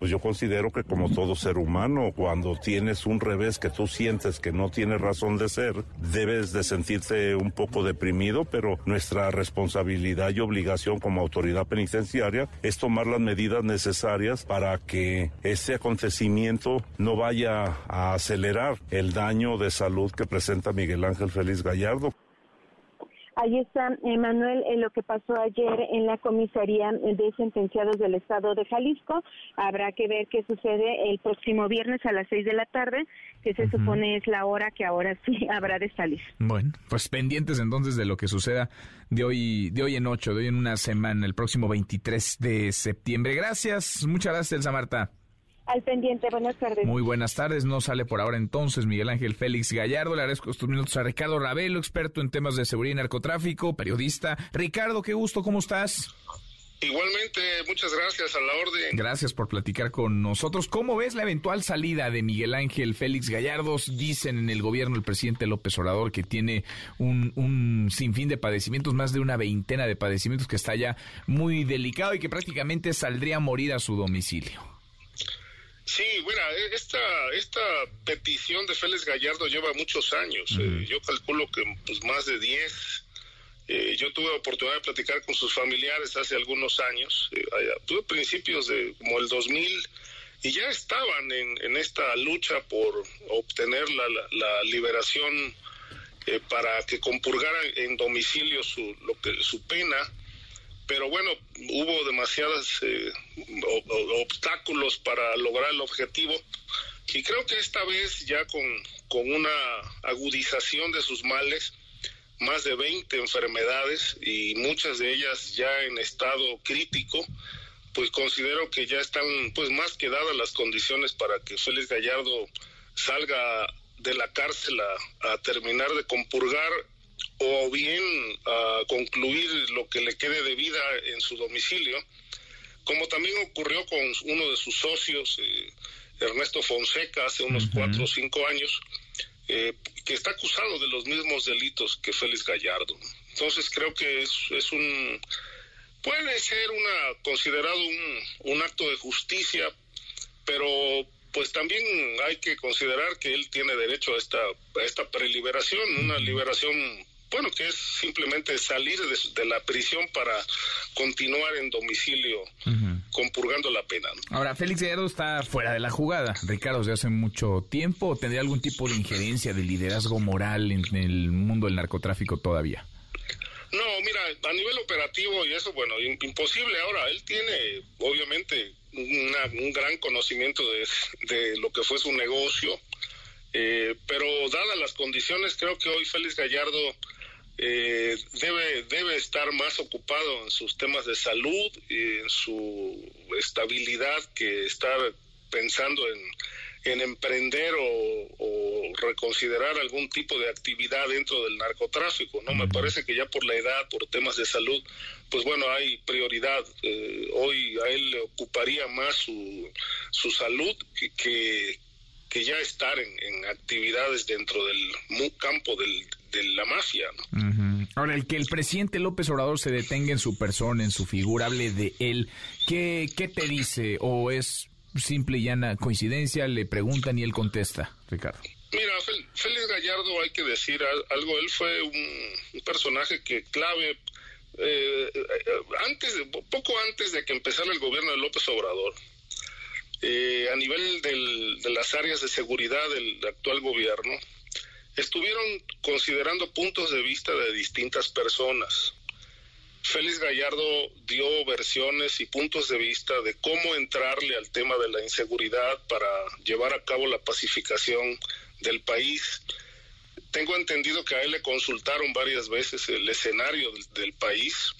Pues yo considero que como todo ser humano, cuando tienes un revés que tú sientes que no tiene razón de ser, debes de sentirte un poco deprimido, pero nuestra responsabilidad y obligación como autoridad penitenciaria es tomar las medidas necesarias para que ese acontecimiento no vaya a acelerar el daño de salud que presenta Miguel Ángel Félix Gallardo. Ahí está, Manuel, en lo que pasó ayer en la comisaría de sentenciados del estado de Jalisco. Habrá que ver qué sucede el próximo viernes a las seis de la tarde, que se supone es la hora que ahora sí habrá de salir. Bueno, pues pendientes entonces de lo que suceda de hoy, de hoy en ocho, de hoy en una semana, el próximo 23 de septiembre. Gracias, muchas gracias, Elsa Marta. Al pendiente, buenas tardes. Muy buenas tardes, no sale por ahora entonces Miguel Ángel Félix Gallardo. Le agradezco estos minutos a Ricardo Ravelo, experto en temas de seguridad y narcotráfico, periodista. Ricardo, qué gusto, ¿cómo estás? Igualmente, muchas gracias a la orden. Gracias por platicar con nosotros. ¿Cómo ves la eventual salida de Miguel Ángel Félix Gallardo? Dicen en el gobierno el presidente López Obrador que tiene un, un sinfín de padecimientos, más de una veintena de padecimientos que está ya muy delicado y que prácticamente saldría a morir a su domicilio. Sí, bueno, esta, esta petición de Félix Gallardo lleva muchos años. Eh, yo calculo que pues, más de 10. Eh, yo tuve oportunidad de platicar con sus familiares hace algunos años, eh, tuve principios de como el 2000, y ya estaban en, en esta lucha por obtener la, la, liberación para que compurgaran en domicilio su, lo que, su pena pero bueno, hubo demasiados eh, obstáculos para lograr el objetivo. Y creo que esta vez ya con, con una agudización de sus males, más de 20 enfermedades y muchas de ellas ya en estado crítico, pues considero que ya están pues más que dadas las condiciones para que Félix Gallardo salga de la cárcel a terminar de compurgar o bien a concluir lo que le quede de vida en su domicilio, como también ocurrió con uno de sus socios, eh, Ernesto Fonseca, hace unos cuatro o cinco años, eh, que está acusado de los mismos delitos que Félix Gallardo. Entonces creo que es, es un puede ser una considerado un, un acto de justicia, pero pues también hay que considerar que él tiene derecho a esta, a esta preliberación, una liberación bueno, que es simplemente salir de, la prisión para continuar en domicilio compurgando la pena. Ahora, Félix Gallardo está fuera de la jugada, Ricardo, desde hace mucho tiempo. ¿Tendría algún tipo de injerencia, de liderazgo moral en el mundo del narcotráfico todavía? No, mira, a nivel operativo y eso, bueno, imposible. Ahora, él tiene, obviamente, un gran conocimiento de, de, lo que fue su negocio, eh, pero dadas las condiciones, creo que hoy Félix Gallardo eh, debe, debe estar más ocupado en sus temas de salud y en su estabilidad que estar pensando en, en emprender o, reconsiderar algún tipo de actividad dentro del narcotráfico. No me parece que ya por la edad, por temas de salud, pues bueno, hay prioridad. Eh, hoy a él le ocuparía más su, su salud que, que, ya estar en, actividades dentro del campo del, de la mafia. Ahora, el que el presidente López Obrador se detenga en su persona, en su figura, hable de él, ¿qué, qué te dice? ¿O es simple y llana coincidencia? Le preguntan y él contesta, Ricardo. Mira, Félix Gallardo, hay que decir algo, él fue un, personaje que clave eh, antes, poco antes de que empezara el gobierno de López Obrador, eh, a nivel del, de las áreas de seguridad del actual gobierno, estuvieron considerando puntos de vista de distintas personas. Félix Gallardo dio versiones y puntos de vista de cómo entrarle al tema de la inseguridad para llevar a cabo la pacificación del país. Tengo entendido que a él le consultaron varias veces el escenario del, país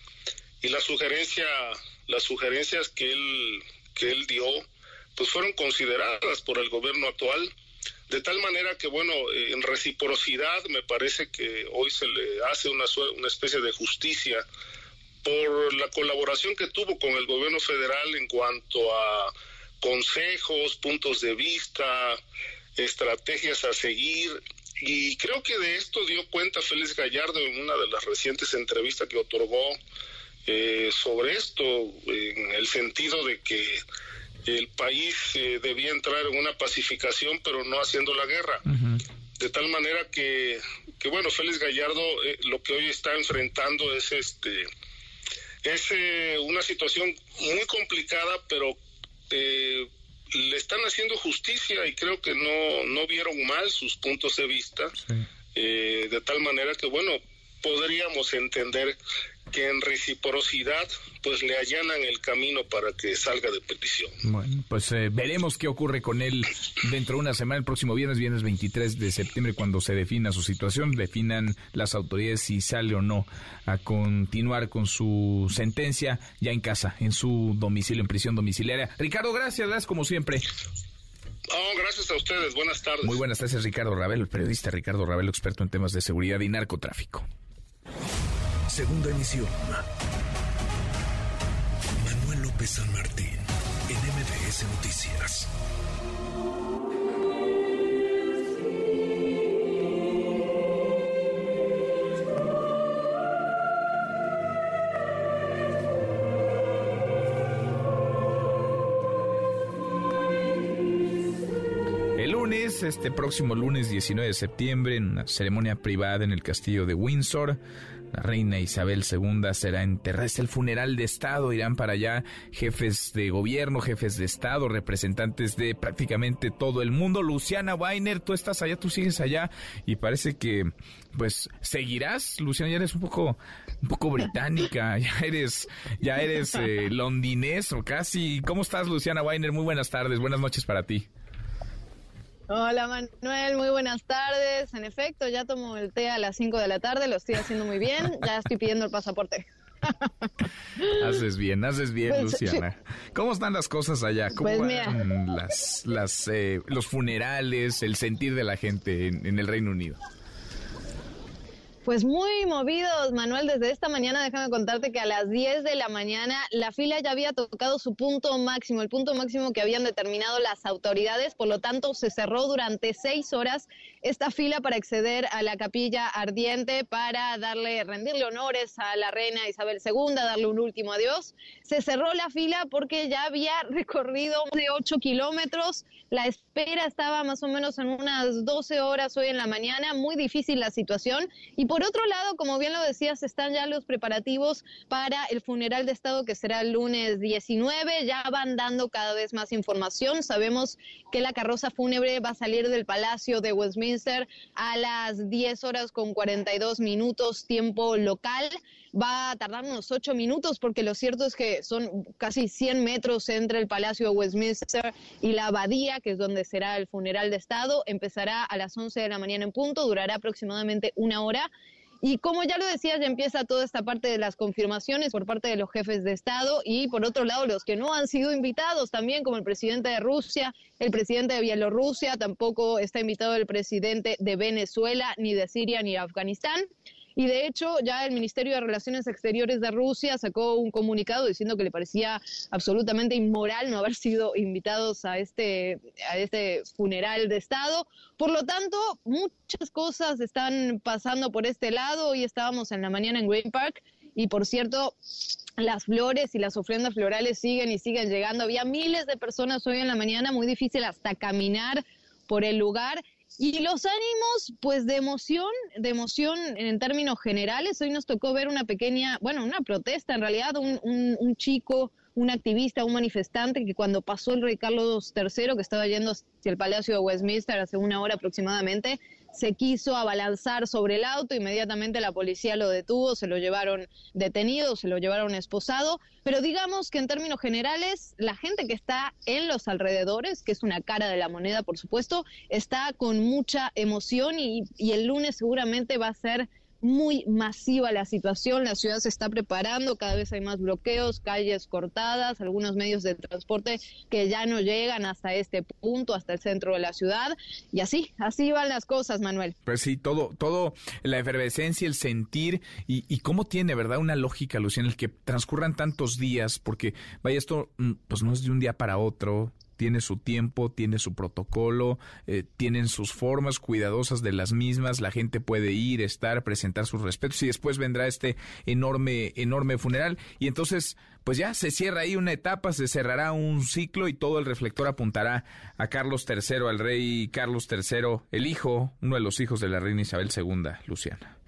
y las sugerencias que él, que él dio, pues fueron consideradas por el gobierno actual de tal manera que, bueno, en reciprocidad me parece que hoy se le hace una, una especie de justicia por la colaboración que tuvo con el gobierno federal en cuanto a consejos, puntos de vista, estrategias a seguir. Y creo que de esto dio cuenta Félix Gallardo en una de las recientes entrevistas que otorgó eh, sobre esto, en el sentido de que el país eh, debía entrar en una pacificación, pero no haciendo la guerra. De tal manera que, que bueno, Félix Gallardo eh, lo que hoy está enfrentando es este es una situación muy complicada, pero le están haciendo justicia y creo que no, no vieron mal sus puntos de vista, de tal manera que, bueno, podríamos entender que en reciprocidad pues le allanan el camino para que salga de petición. Bueno, pues eh, veremos qué ocurre con él dentro de una semana, el próximo viernes, viernes 23 de septiembre, cuando se defina su situación, definan las autoridades si sale o no a continuar con su sentencia ya en casa, en su domicilio, en prisión domiciliaria. Ricardo, gracias, gracias como siempre. Oh, gracias a ustedes, buenas tardes. Muy buenas tardes, Ricardo Ravelo, el periodista Ricardo Ravelo, experto en temas de seguridad y narcotráfico. Segunda emisión. Manuel López San Martín, en MBS Noticias. Este próximo lunes 19 de septiembre, en una ceremonia privada en el castillo de Windsor, la reina Isabel II será enterrada. Es el funeral de Estado. Irán para allá jefes de gobierno, jefes de Estado, representantes de prácticamente todo el mundo. Luciana Weiner, tú estás allá, tú sigues allá y parece que, pues, seguirás. Luciana, ya eres un poco, un poco británica, ya eres, ya eres eh, londinés o casi. ¿Cómo estás, Luciana Weiner? Muy buenas tardes, buenas noches para ti. Hola Manuel, muy buenas tardes. En efecto, ya tomo el té a las 5 de la tarde, lo estoy haciendo muy bien, ya estoy pidiendo el pasaporte. haces bien, haces bien, pues, Luciana. ¿Cómo están las cosas allá? ¿Cómo pues, van las, las, eh, los funerales, el sentir de la gente en el Reino Unido? Pues muy movidos, Manuel, desde esta mañana déjame contarte que a las 10 de la mañana la fila ya había tocado su punto máximo, el punto máximo que habían determinado las autoridades, por lo tanto se cerró durante seis horas esta fila para acceder a la capilla ardiente para darle, rendirle honores a la reina Isabel II, darle un último adiós. Se cerró la fila porque ya había recorrido de 8 kilómetros, la espera estaba más o menos en unas 12 horas hoy en la mañana, muy difícil la situación y por otro lado, como bien lo decías, están ya los preparativos para el funeral de Estado que será el lunes 19. Ya van dando cada vez más información. Sabemos que la carroza fúnebre va a salir del Palacio de Westminster a las 10 horas con 42 minutos tiempo local va a tardar unos ocho minutos porque lo cierto es que son casi 100 metros entre el Palacio de Westminster y la abadía, que es donde será el funeral de Estado. Empezará a las 11 de la mañana en punto, durará aproximadamente una hora. Y como ya lo decía, ya empieza toda esta parte de las confirmaciones por parte de los jefes de Estado y por otro lado los que no han sido invitados también, como el presidente de Rusia, el presidente de Bielorrusia, tampoco está invitado el presidente de Venezuela, ni de Siria, ni de Afganistán. Y de hecho, ya el Ministerio de Relaciones Exteriores de Rusia sacó un comunicado diciendo que le parecía absolutamente inmoral no haber sido invitados a este, a este funeral de Estado. Por lo tanto, muchas cosas están pasando por este lado. Hoy estábamos en la mañana en Green Park y por cierto, las flores y las ofrendas florales siguen y siguen llegando. Había miles de personas hoy en la mañana, muy difícil hasta caminar por el lugar. Y los ánimos, pues de emoción, de emoción en términos generales. Hoy nos tocó ver una pequeña, bueno, una protesta en realidad, un, un, chico un activista, un manifestante que cuando pasó el rey Carlos III, que estaba yendo hacia el Palacio de Westminster hace una hora aproximadamente, se quiso abalanzar sobre el auto, inmediatamente la policía lo detuvo, se lo llevaron detenido, se lo llevaron esposado, pero digamos que en términos generales, la gente que está en los alrededores, que es una cara de la moneda, por supuesto, está con mucha emoción y, y el lunes seguramente va a ser muy masiva la situación, la ciudad se está preparando, cada vez hay más bloqueos, calles cortadas, algunos medios de transporte que ya no llegan hasta este punto, hasta el centro de la ciudad, y así, así van las cosas, Manuel. Pues sí, todo, todo, la efervescencia, el sentir, y, y cómo tiene, ¿verdad? Una lógica, Lucía, en el que transcurran tantos días, porque, vaya, esto, mm, pues no es de un día para otro, tiene su tiempo, tiene su protocolo, eh, tienen sus formas cuidadosas de las mismas, la gente puede ir, estar, presentar sus respetos y después vendrá este enorme, enorme funeral y entonces pues ya se cierra ahí una etapa, se cerrará un ciclo y todo el reflector apuntará a Carlos III, al rey Carlos III, el hijo, uno de los hijos de la reina Isabel II, Luciana.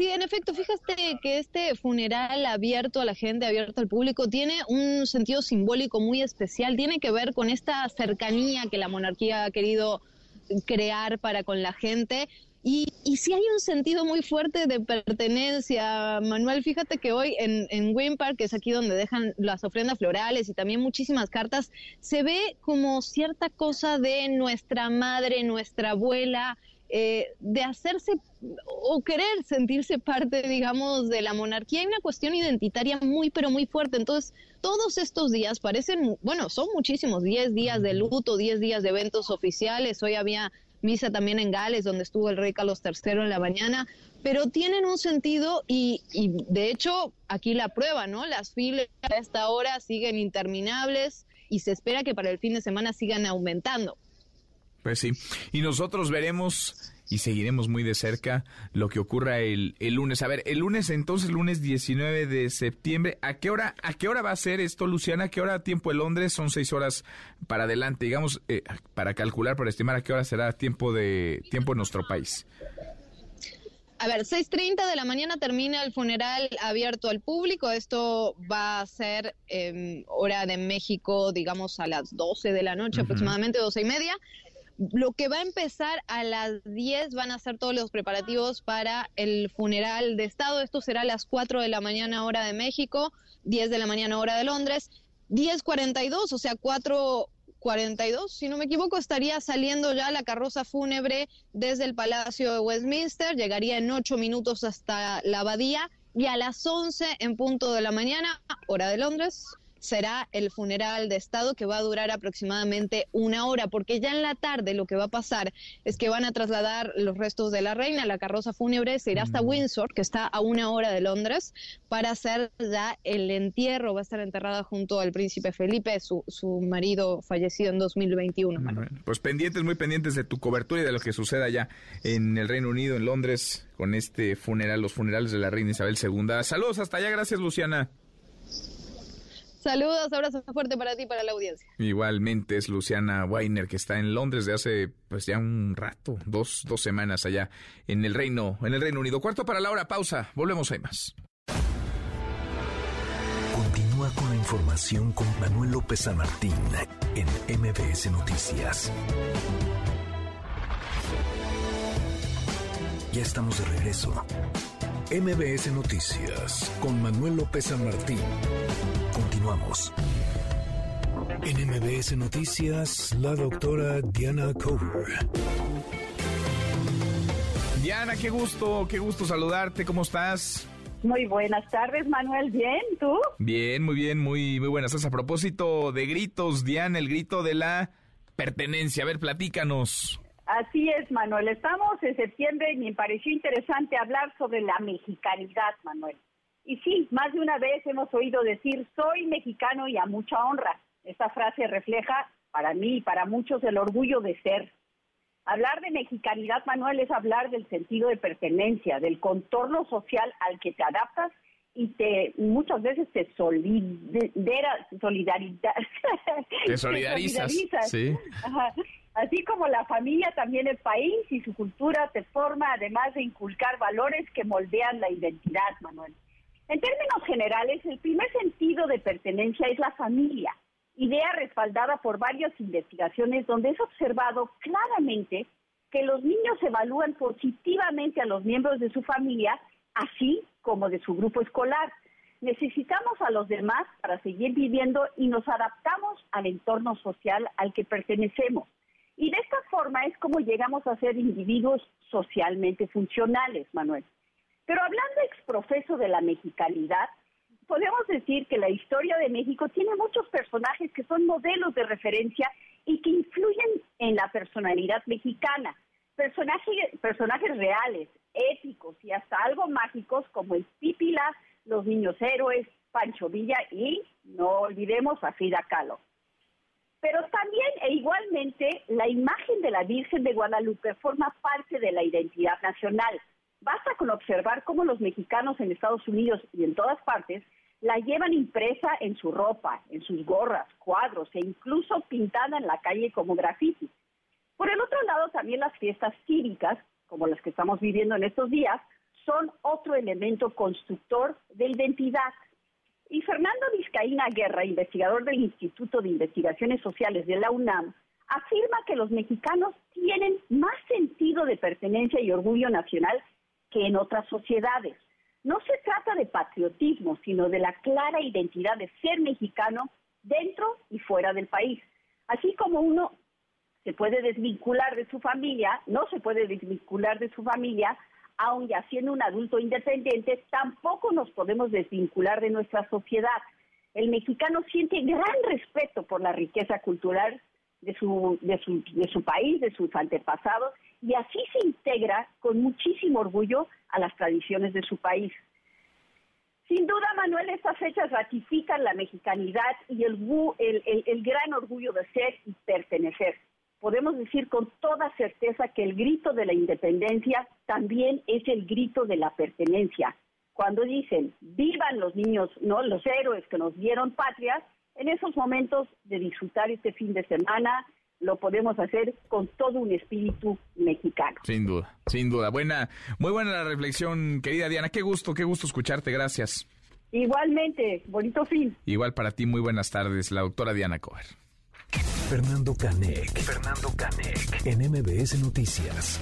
Sí, en efecto, fíjate que este funeral abierto a la gente, abierto al público, tiene un sentido simbólico muy especial, tiene que ver con esta cercanía que la monarquía ha querido crear para con la gente. Y, y sí hay un sentido muy fuerte de pertenencia, Manuel. Fíjate que hoy en, en Green Park, que es aquí donde dejan las ofrendas florales y también muchísimas cartas, se ve como cierta cosa de nuestra madre, nuestra abuela, eh, de hacerse o querer sentirse parte, digamos, de la monarquía. Hay una cuestión identitaria muy, pero muy fuerte. Entonces, todos estos días parecen, bueno, son muchísimos, 10 días de luto, 10 días de eventos oficiales. Hoy había misa también en Gales, donde estuvo el rey Carlos III en la mañana, pero tienen un sentido y, y de hecho aquí la prueba, ¿no? Las filas a esta hora siguen interminables y se espera que para el fin de semana sigan aumentando. Pues sí, y nosotros veremos y seguiremos muy de cerca lo que ocurra el, el lunes. A ver, el lunes entonces, lunes 19 de septiembre, ¿a qué hora, a qué hora va a ser esto, Luciana? ¿A qué hora tiempo de Londres? Son seis horas para adelante, digamos, eh, para calcular, para estimar a qué hora será tiempo de tiempo en nuestro país. A ver, 6.30 de la mañana termina el funeral abierto al público. Esto va a ser eh, hora de México, digamos, a las 12 de la noche, aproximadamente 12 y media. Lo que va a empezar a las 10 van a ser todos los preparativos para el funeral de Estado. Esto será a las 4 de la mañana hora de México, 10 de la mañana hora de Londres. 10.42, o sea, 4.42, si no me equivoco, estaría saliendo ya la carroza fúnebre desde el Palacio de Westminster, llegaría en 8 minutos hasta la abadía y a las 11 en punto de la mañana, hora de Londres, será el funeral de Estado que va a durar aproximadamente una hora, porque ya en la tarde lo que va a pasar es que van a trasladar los restos de la reina, la carroza fúnebre se irá hasta Windsor, que está a una hora de Londres, para hacer ya el entierro. Va a estar enterrada junto al príncipe Felipe, su, su marido fallecido en 2021. Manuel. Pues pendientes, muy pendientes de tu cobertura y de lo que suceda allá en el Reino Unido, en Londres, con este funeral, los funerales de la reina Isabel II. Saludos hasta allá, gracias Luciana. Saludos, abrazo fuerte para ti y para la audiencia. Igualmente es Luciana Weiner, que está en Londres de hace pues ya un rato, dos, dos semanas allá en el Reino, en el Reino Unido. Cuarto para la hora, pausa, volvemos, hay más. Continúa con la información con Manuel López San Martín en MBS Noticias. Ya estamos de regreso. MBS Noticias con Manuel López San Martín. Continuamos. En MBS Noticias, la doctora Diana Cover. Diana, qué gusto, qué gusto saludarte, ¿cómo estás? Muy buenas tardes, Manuel. ¿Bien? ¿Tú? Bien, muy bien, muy, muy buenas. A propósito de gritos, Diana, el grito de la pertenencia. A ver, platícanos. Así es, Manuel. Estamos en septiembre y me pareció interesante hablar sobre la mexicanidad, Manuel. Y sí, más de una vez hemos oído decir, soy mexicano y a mucha honra. Esta frase refleja para mí y para muchos el orgullo de ser. Hablar de mexicanidad, Manuel, es hablar del sentido de pertenencia, del contorno social al que te adaptas y te muchas veces te solidera, solidaridad, te solidarizas, sí. Ajá. Así como la familia, también el país y su cultura te forma, además de inculcar valores que moldean la identidad, Manuel. En términos generales, el primer sentido de pertenencia es la familia, idea respaldada por varias investigaciones donde es observado claramente que los niños evalúan positivamente a los miembros de su familia, así como de su grupo escolar. Necesitamos a los demás para seguir viviendo y nos adaptamos al entorno social al que pertenecemos. Y de esta forma es como llegamos a ser individuos socialmente funcionales, Manuel. Pero hablando ex profeso de la mexicanidad, podemos decir que la historia de México tiene muchos personajes que son modelos de referencia y que influyen en la personalidad mexicana. Personajes, personajes reales, éticos y hasta algo mágicos como el Pípila, los niños héroes, Pancho Villa y, no olvidemos, a Frida Kahlo. Pero también e igualmente la imagen de la Virgen de Guadalupe forma parte de la identidad nacional. Basta con observar cómo los mexicanos en Estados Unidos y en todas partes la llevan impresa en su ropa, en sus gorras, cuadros e incluso pintada en la calle como graffiti. Por el otro lado, también las fiestas cívicas, como las que estamos viviendo en estos días, son otro elemento constructor de identidad. Y Fernando Vizcaína Guerra, investigador del Instituto de Investigaciones Sociales de la UNAM, afirma que los mexicanos tienen más sentido de pertenencia y orgullo nacional que en otras sociedades. No se trata de patriotismo, sino de la clara identidad de ser mexicano dentro y fuera del país. Así como uno se puede desvincular de su familia, no se puede desvincular de su familia, aun ya siendo un adulto independiente, tampoco nos podemos desvincular de nuestra sociedad. El mexicano siente gran respeto por la riqueza cultural de su, de su, de su país, de sus antepasados, y así se integra con muchísimo orgullo a las tradiciones de su país. Sin duda, Manuel, estas fechas ratifican la mexicanidad y el, el, el, gran orgullo de ser y pertenecer. Podemos decir con toda certeza que el grito de la independencia también es el grito de la pertenencia. Cuando dicen, vivan los niños, no los héroes que nos dieron patria, en esos momentos de disfrutar este fin de semana, lo podemos hacer con todo un espíritu mexicano. Sin duda, sin duda. Buena, muy buena la reflexión, querida Diana. Qué gusto, qué gusto escucharte. Gracias. Igualmente, bonito fin. Igual para ti, muy buenas tardes, la doctora Diana Cover. Fernando Canek, Fernando Canek, en MBS Noticias.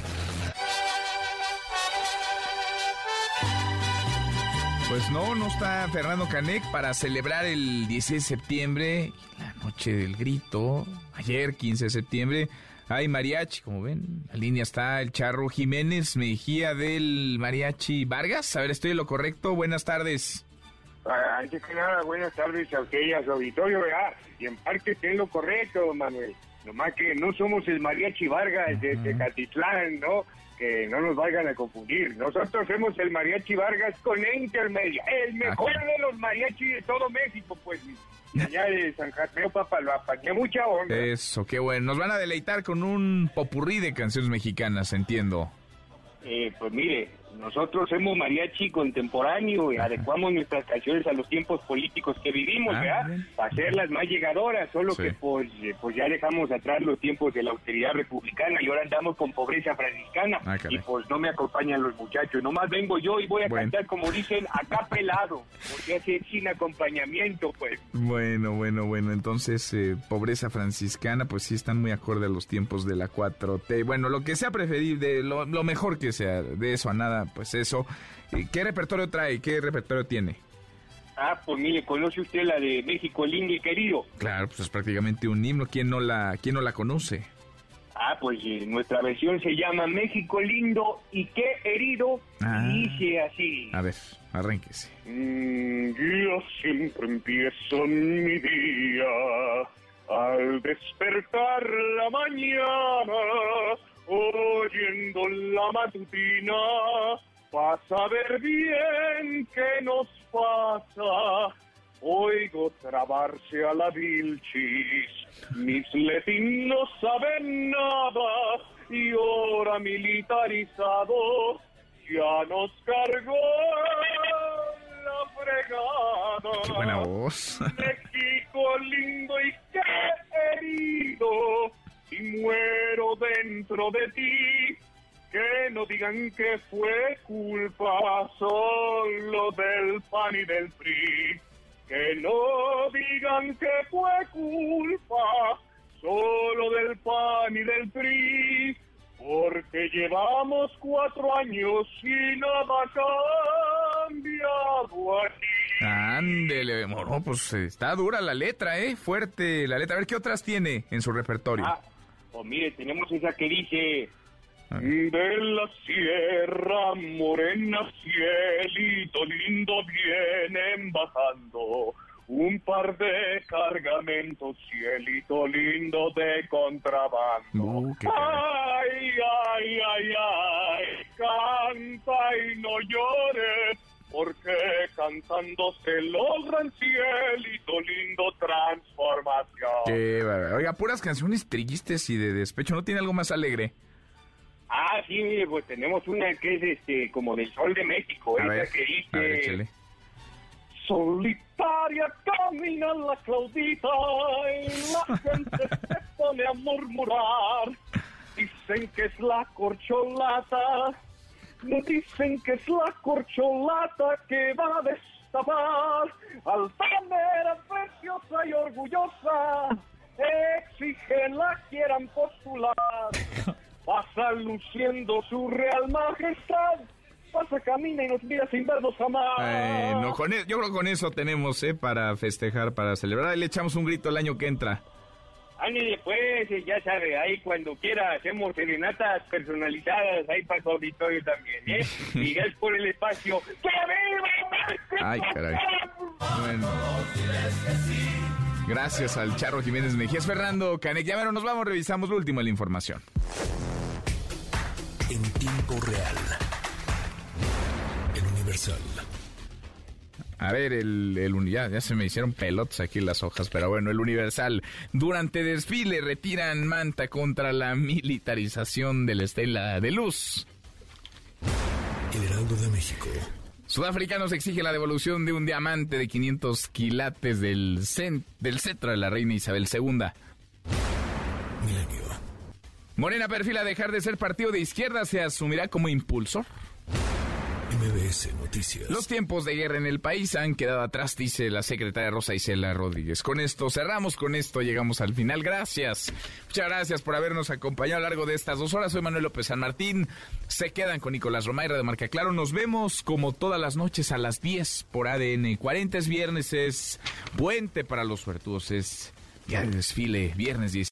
Pues no, no está Fernando Canec para celebrar el 16 de septiembre, la noche del grito, ayer 15 de septiembre. Hay mariachi, como ven, la línea está el Charro Jiménez Mejía del Mariachi Vargas. A ver, estoy en lo correcto. Buenas tardes. Antes que nada, buenas tardes a usted y a su auditorio, ¿verdad? Y en parte en lo correcto, Manuel. Nomás que no somos el Mariachi Vargas de Tecatitlán, ¿no? que no nos vayan a confundir. Nosotros somos el Mariachi Vargas con intermedia, el ah, mejor de los mariachi de todo México, pues. Allá de San Jacinto, papá, lo apañé mucha onda. Eso, qué bueno. Nos van a deleitar con un popurrí de canciones mexicanas, entiendo. Eh, pues mire, nosotros somos mariachi contemporáneo y adecuamos nuestras canciones a los tiempos políticos que vivimos, ah, ¿verdad? Para hacerlas más llegadoras, solo que pues, eh, pues ya dejamos atrás los tiempos de la austeridad republicana y ahora andamos con pobreza franciscana ah, y pues no me acompañan los muchachos, nomás vengo yo y voy a cantar como dicen acá pelado, porque hace sin acompañamiento, pues. Bueno, bueno, bueno, entonces eh, pobreza franciscana, pues sí están muy acorde a los tiempos de la 4T. Bueno, lo que sea preferible, lo, lo mejor que sea, de eso a nada pues eso. ¿Qué repertorio trae? ¿Qué repertorio tiene? Ah, pues mire, conoce usted la de México lindo y querido. Claro, pues es prácticamente un himno. ¿Quién no la, quién no la conoce? Ah, pues eh, nuestra versión se llama México lindo y qué herido. Ah. dice así. A ver, arránquese. Mm, yo siempre empiezo mi día al despertar la mañana oyendo la matutina, para ver bien qué nos pasa. Oigo trabarse a la vilchis, mis letín no saben nada, y ahora militarizado ya nos cargó la fregada. Qué buena voz. México lindo y querido, y muero dentro de ti. Que no digan que fue culpa solo del pan y del PRI. Que no digan que fue culpa solo del pan y del PRI. Porque llevamos cuatro años y nada cambiado aquí. Ándele, moro, pues está dura la letra, ¿eh? Fuerte la letra. A ver, ¿qué otras tiene en su repertorio? Ah, pues mire, tenemos esa que dice... De la sierra morena, cielito lindo, vienen bajando un par de cargamentos, cielito lindo de contrabando. Uh, ay, ay, ay, ay, canta y no llores, porque cantando se logran cielito lindo transformación. Qué. Oiga, puras canciones tristes y de despecho. ¿No tiene algo más alegre? Ah, sí, pues tenemos una que es este como del Sol de México, A esa ver, que dice... a ver, échale. Solitaria camina la Claudita y la gente se pone a murmurar. Dicen que es la corcholata, dicen que es la corcholata que va a destapar. Altanera, preciosa y orgullosa, exigen la quieran postular. Pasa luciendo su real majestad, pasa, camina y nos mira sin vernos jamás. Eh, no, con e- yo creo que con eso tenemos, ¿eh? Para festejar, para celebrar. Le echamos un grito el año que entra. Ándale, pues, ya sabe, ahí cuando quiera hacemos serenatas personalizadas ahí para su auditorio también, ¿eh? Y gracias por el espacio. ¡Que viva! Ay, caray. Bueno. Gracias al Charro Jiménez Mejías. Fernando Canek. Ya bueno, nos vamos, revisamos lo último de la información. En tiempo real. El Universal. A ver, el, el ya, ya se me hicieron pelotas aquí las hojas, pero bueno, el Universal. Durante desfile retiran manta contra la militarización de la Estela de Luz. El Heraldo de México. Sudáfricanos exige la devolución de un diamante de 500 quilates del, cen- del cetro de la reina Isabel II. Morena perfila dejar de ser partido de izquierda, se asumirá como impulsor. MBS Noticias. Los tiempos de guerra en el país han quedado atrás, dice la secretaria Rosa Isela Rodríguez. Con esto cerramos, con esto llegamos al final. Gracias. Muchas gracias por habernos acompañado a lo largo de estas dos horas. Soy Manuel López San Martín. Se quedan con Nicolás Romayra de Marca Claro. Nos vemos como todas las noches a las 10 por ADN 40. Es viernes, es puente para los suertudos. Es día de desfile, viernes 10.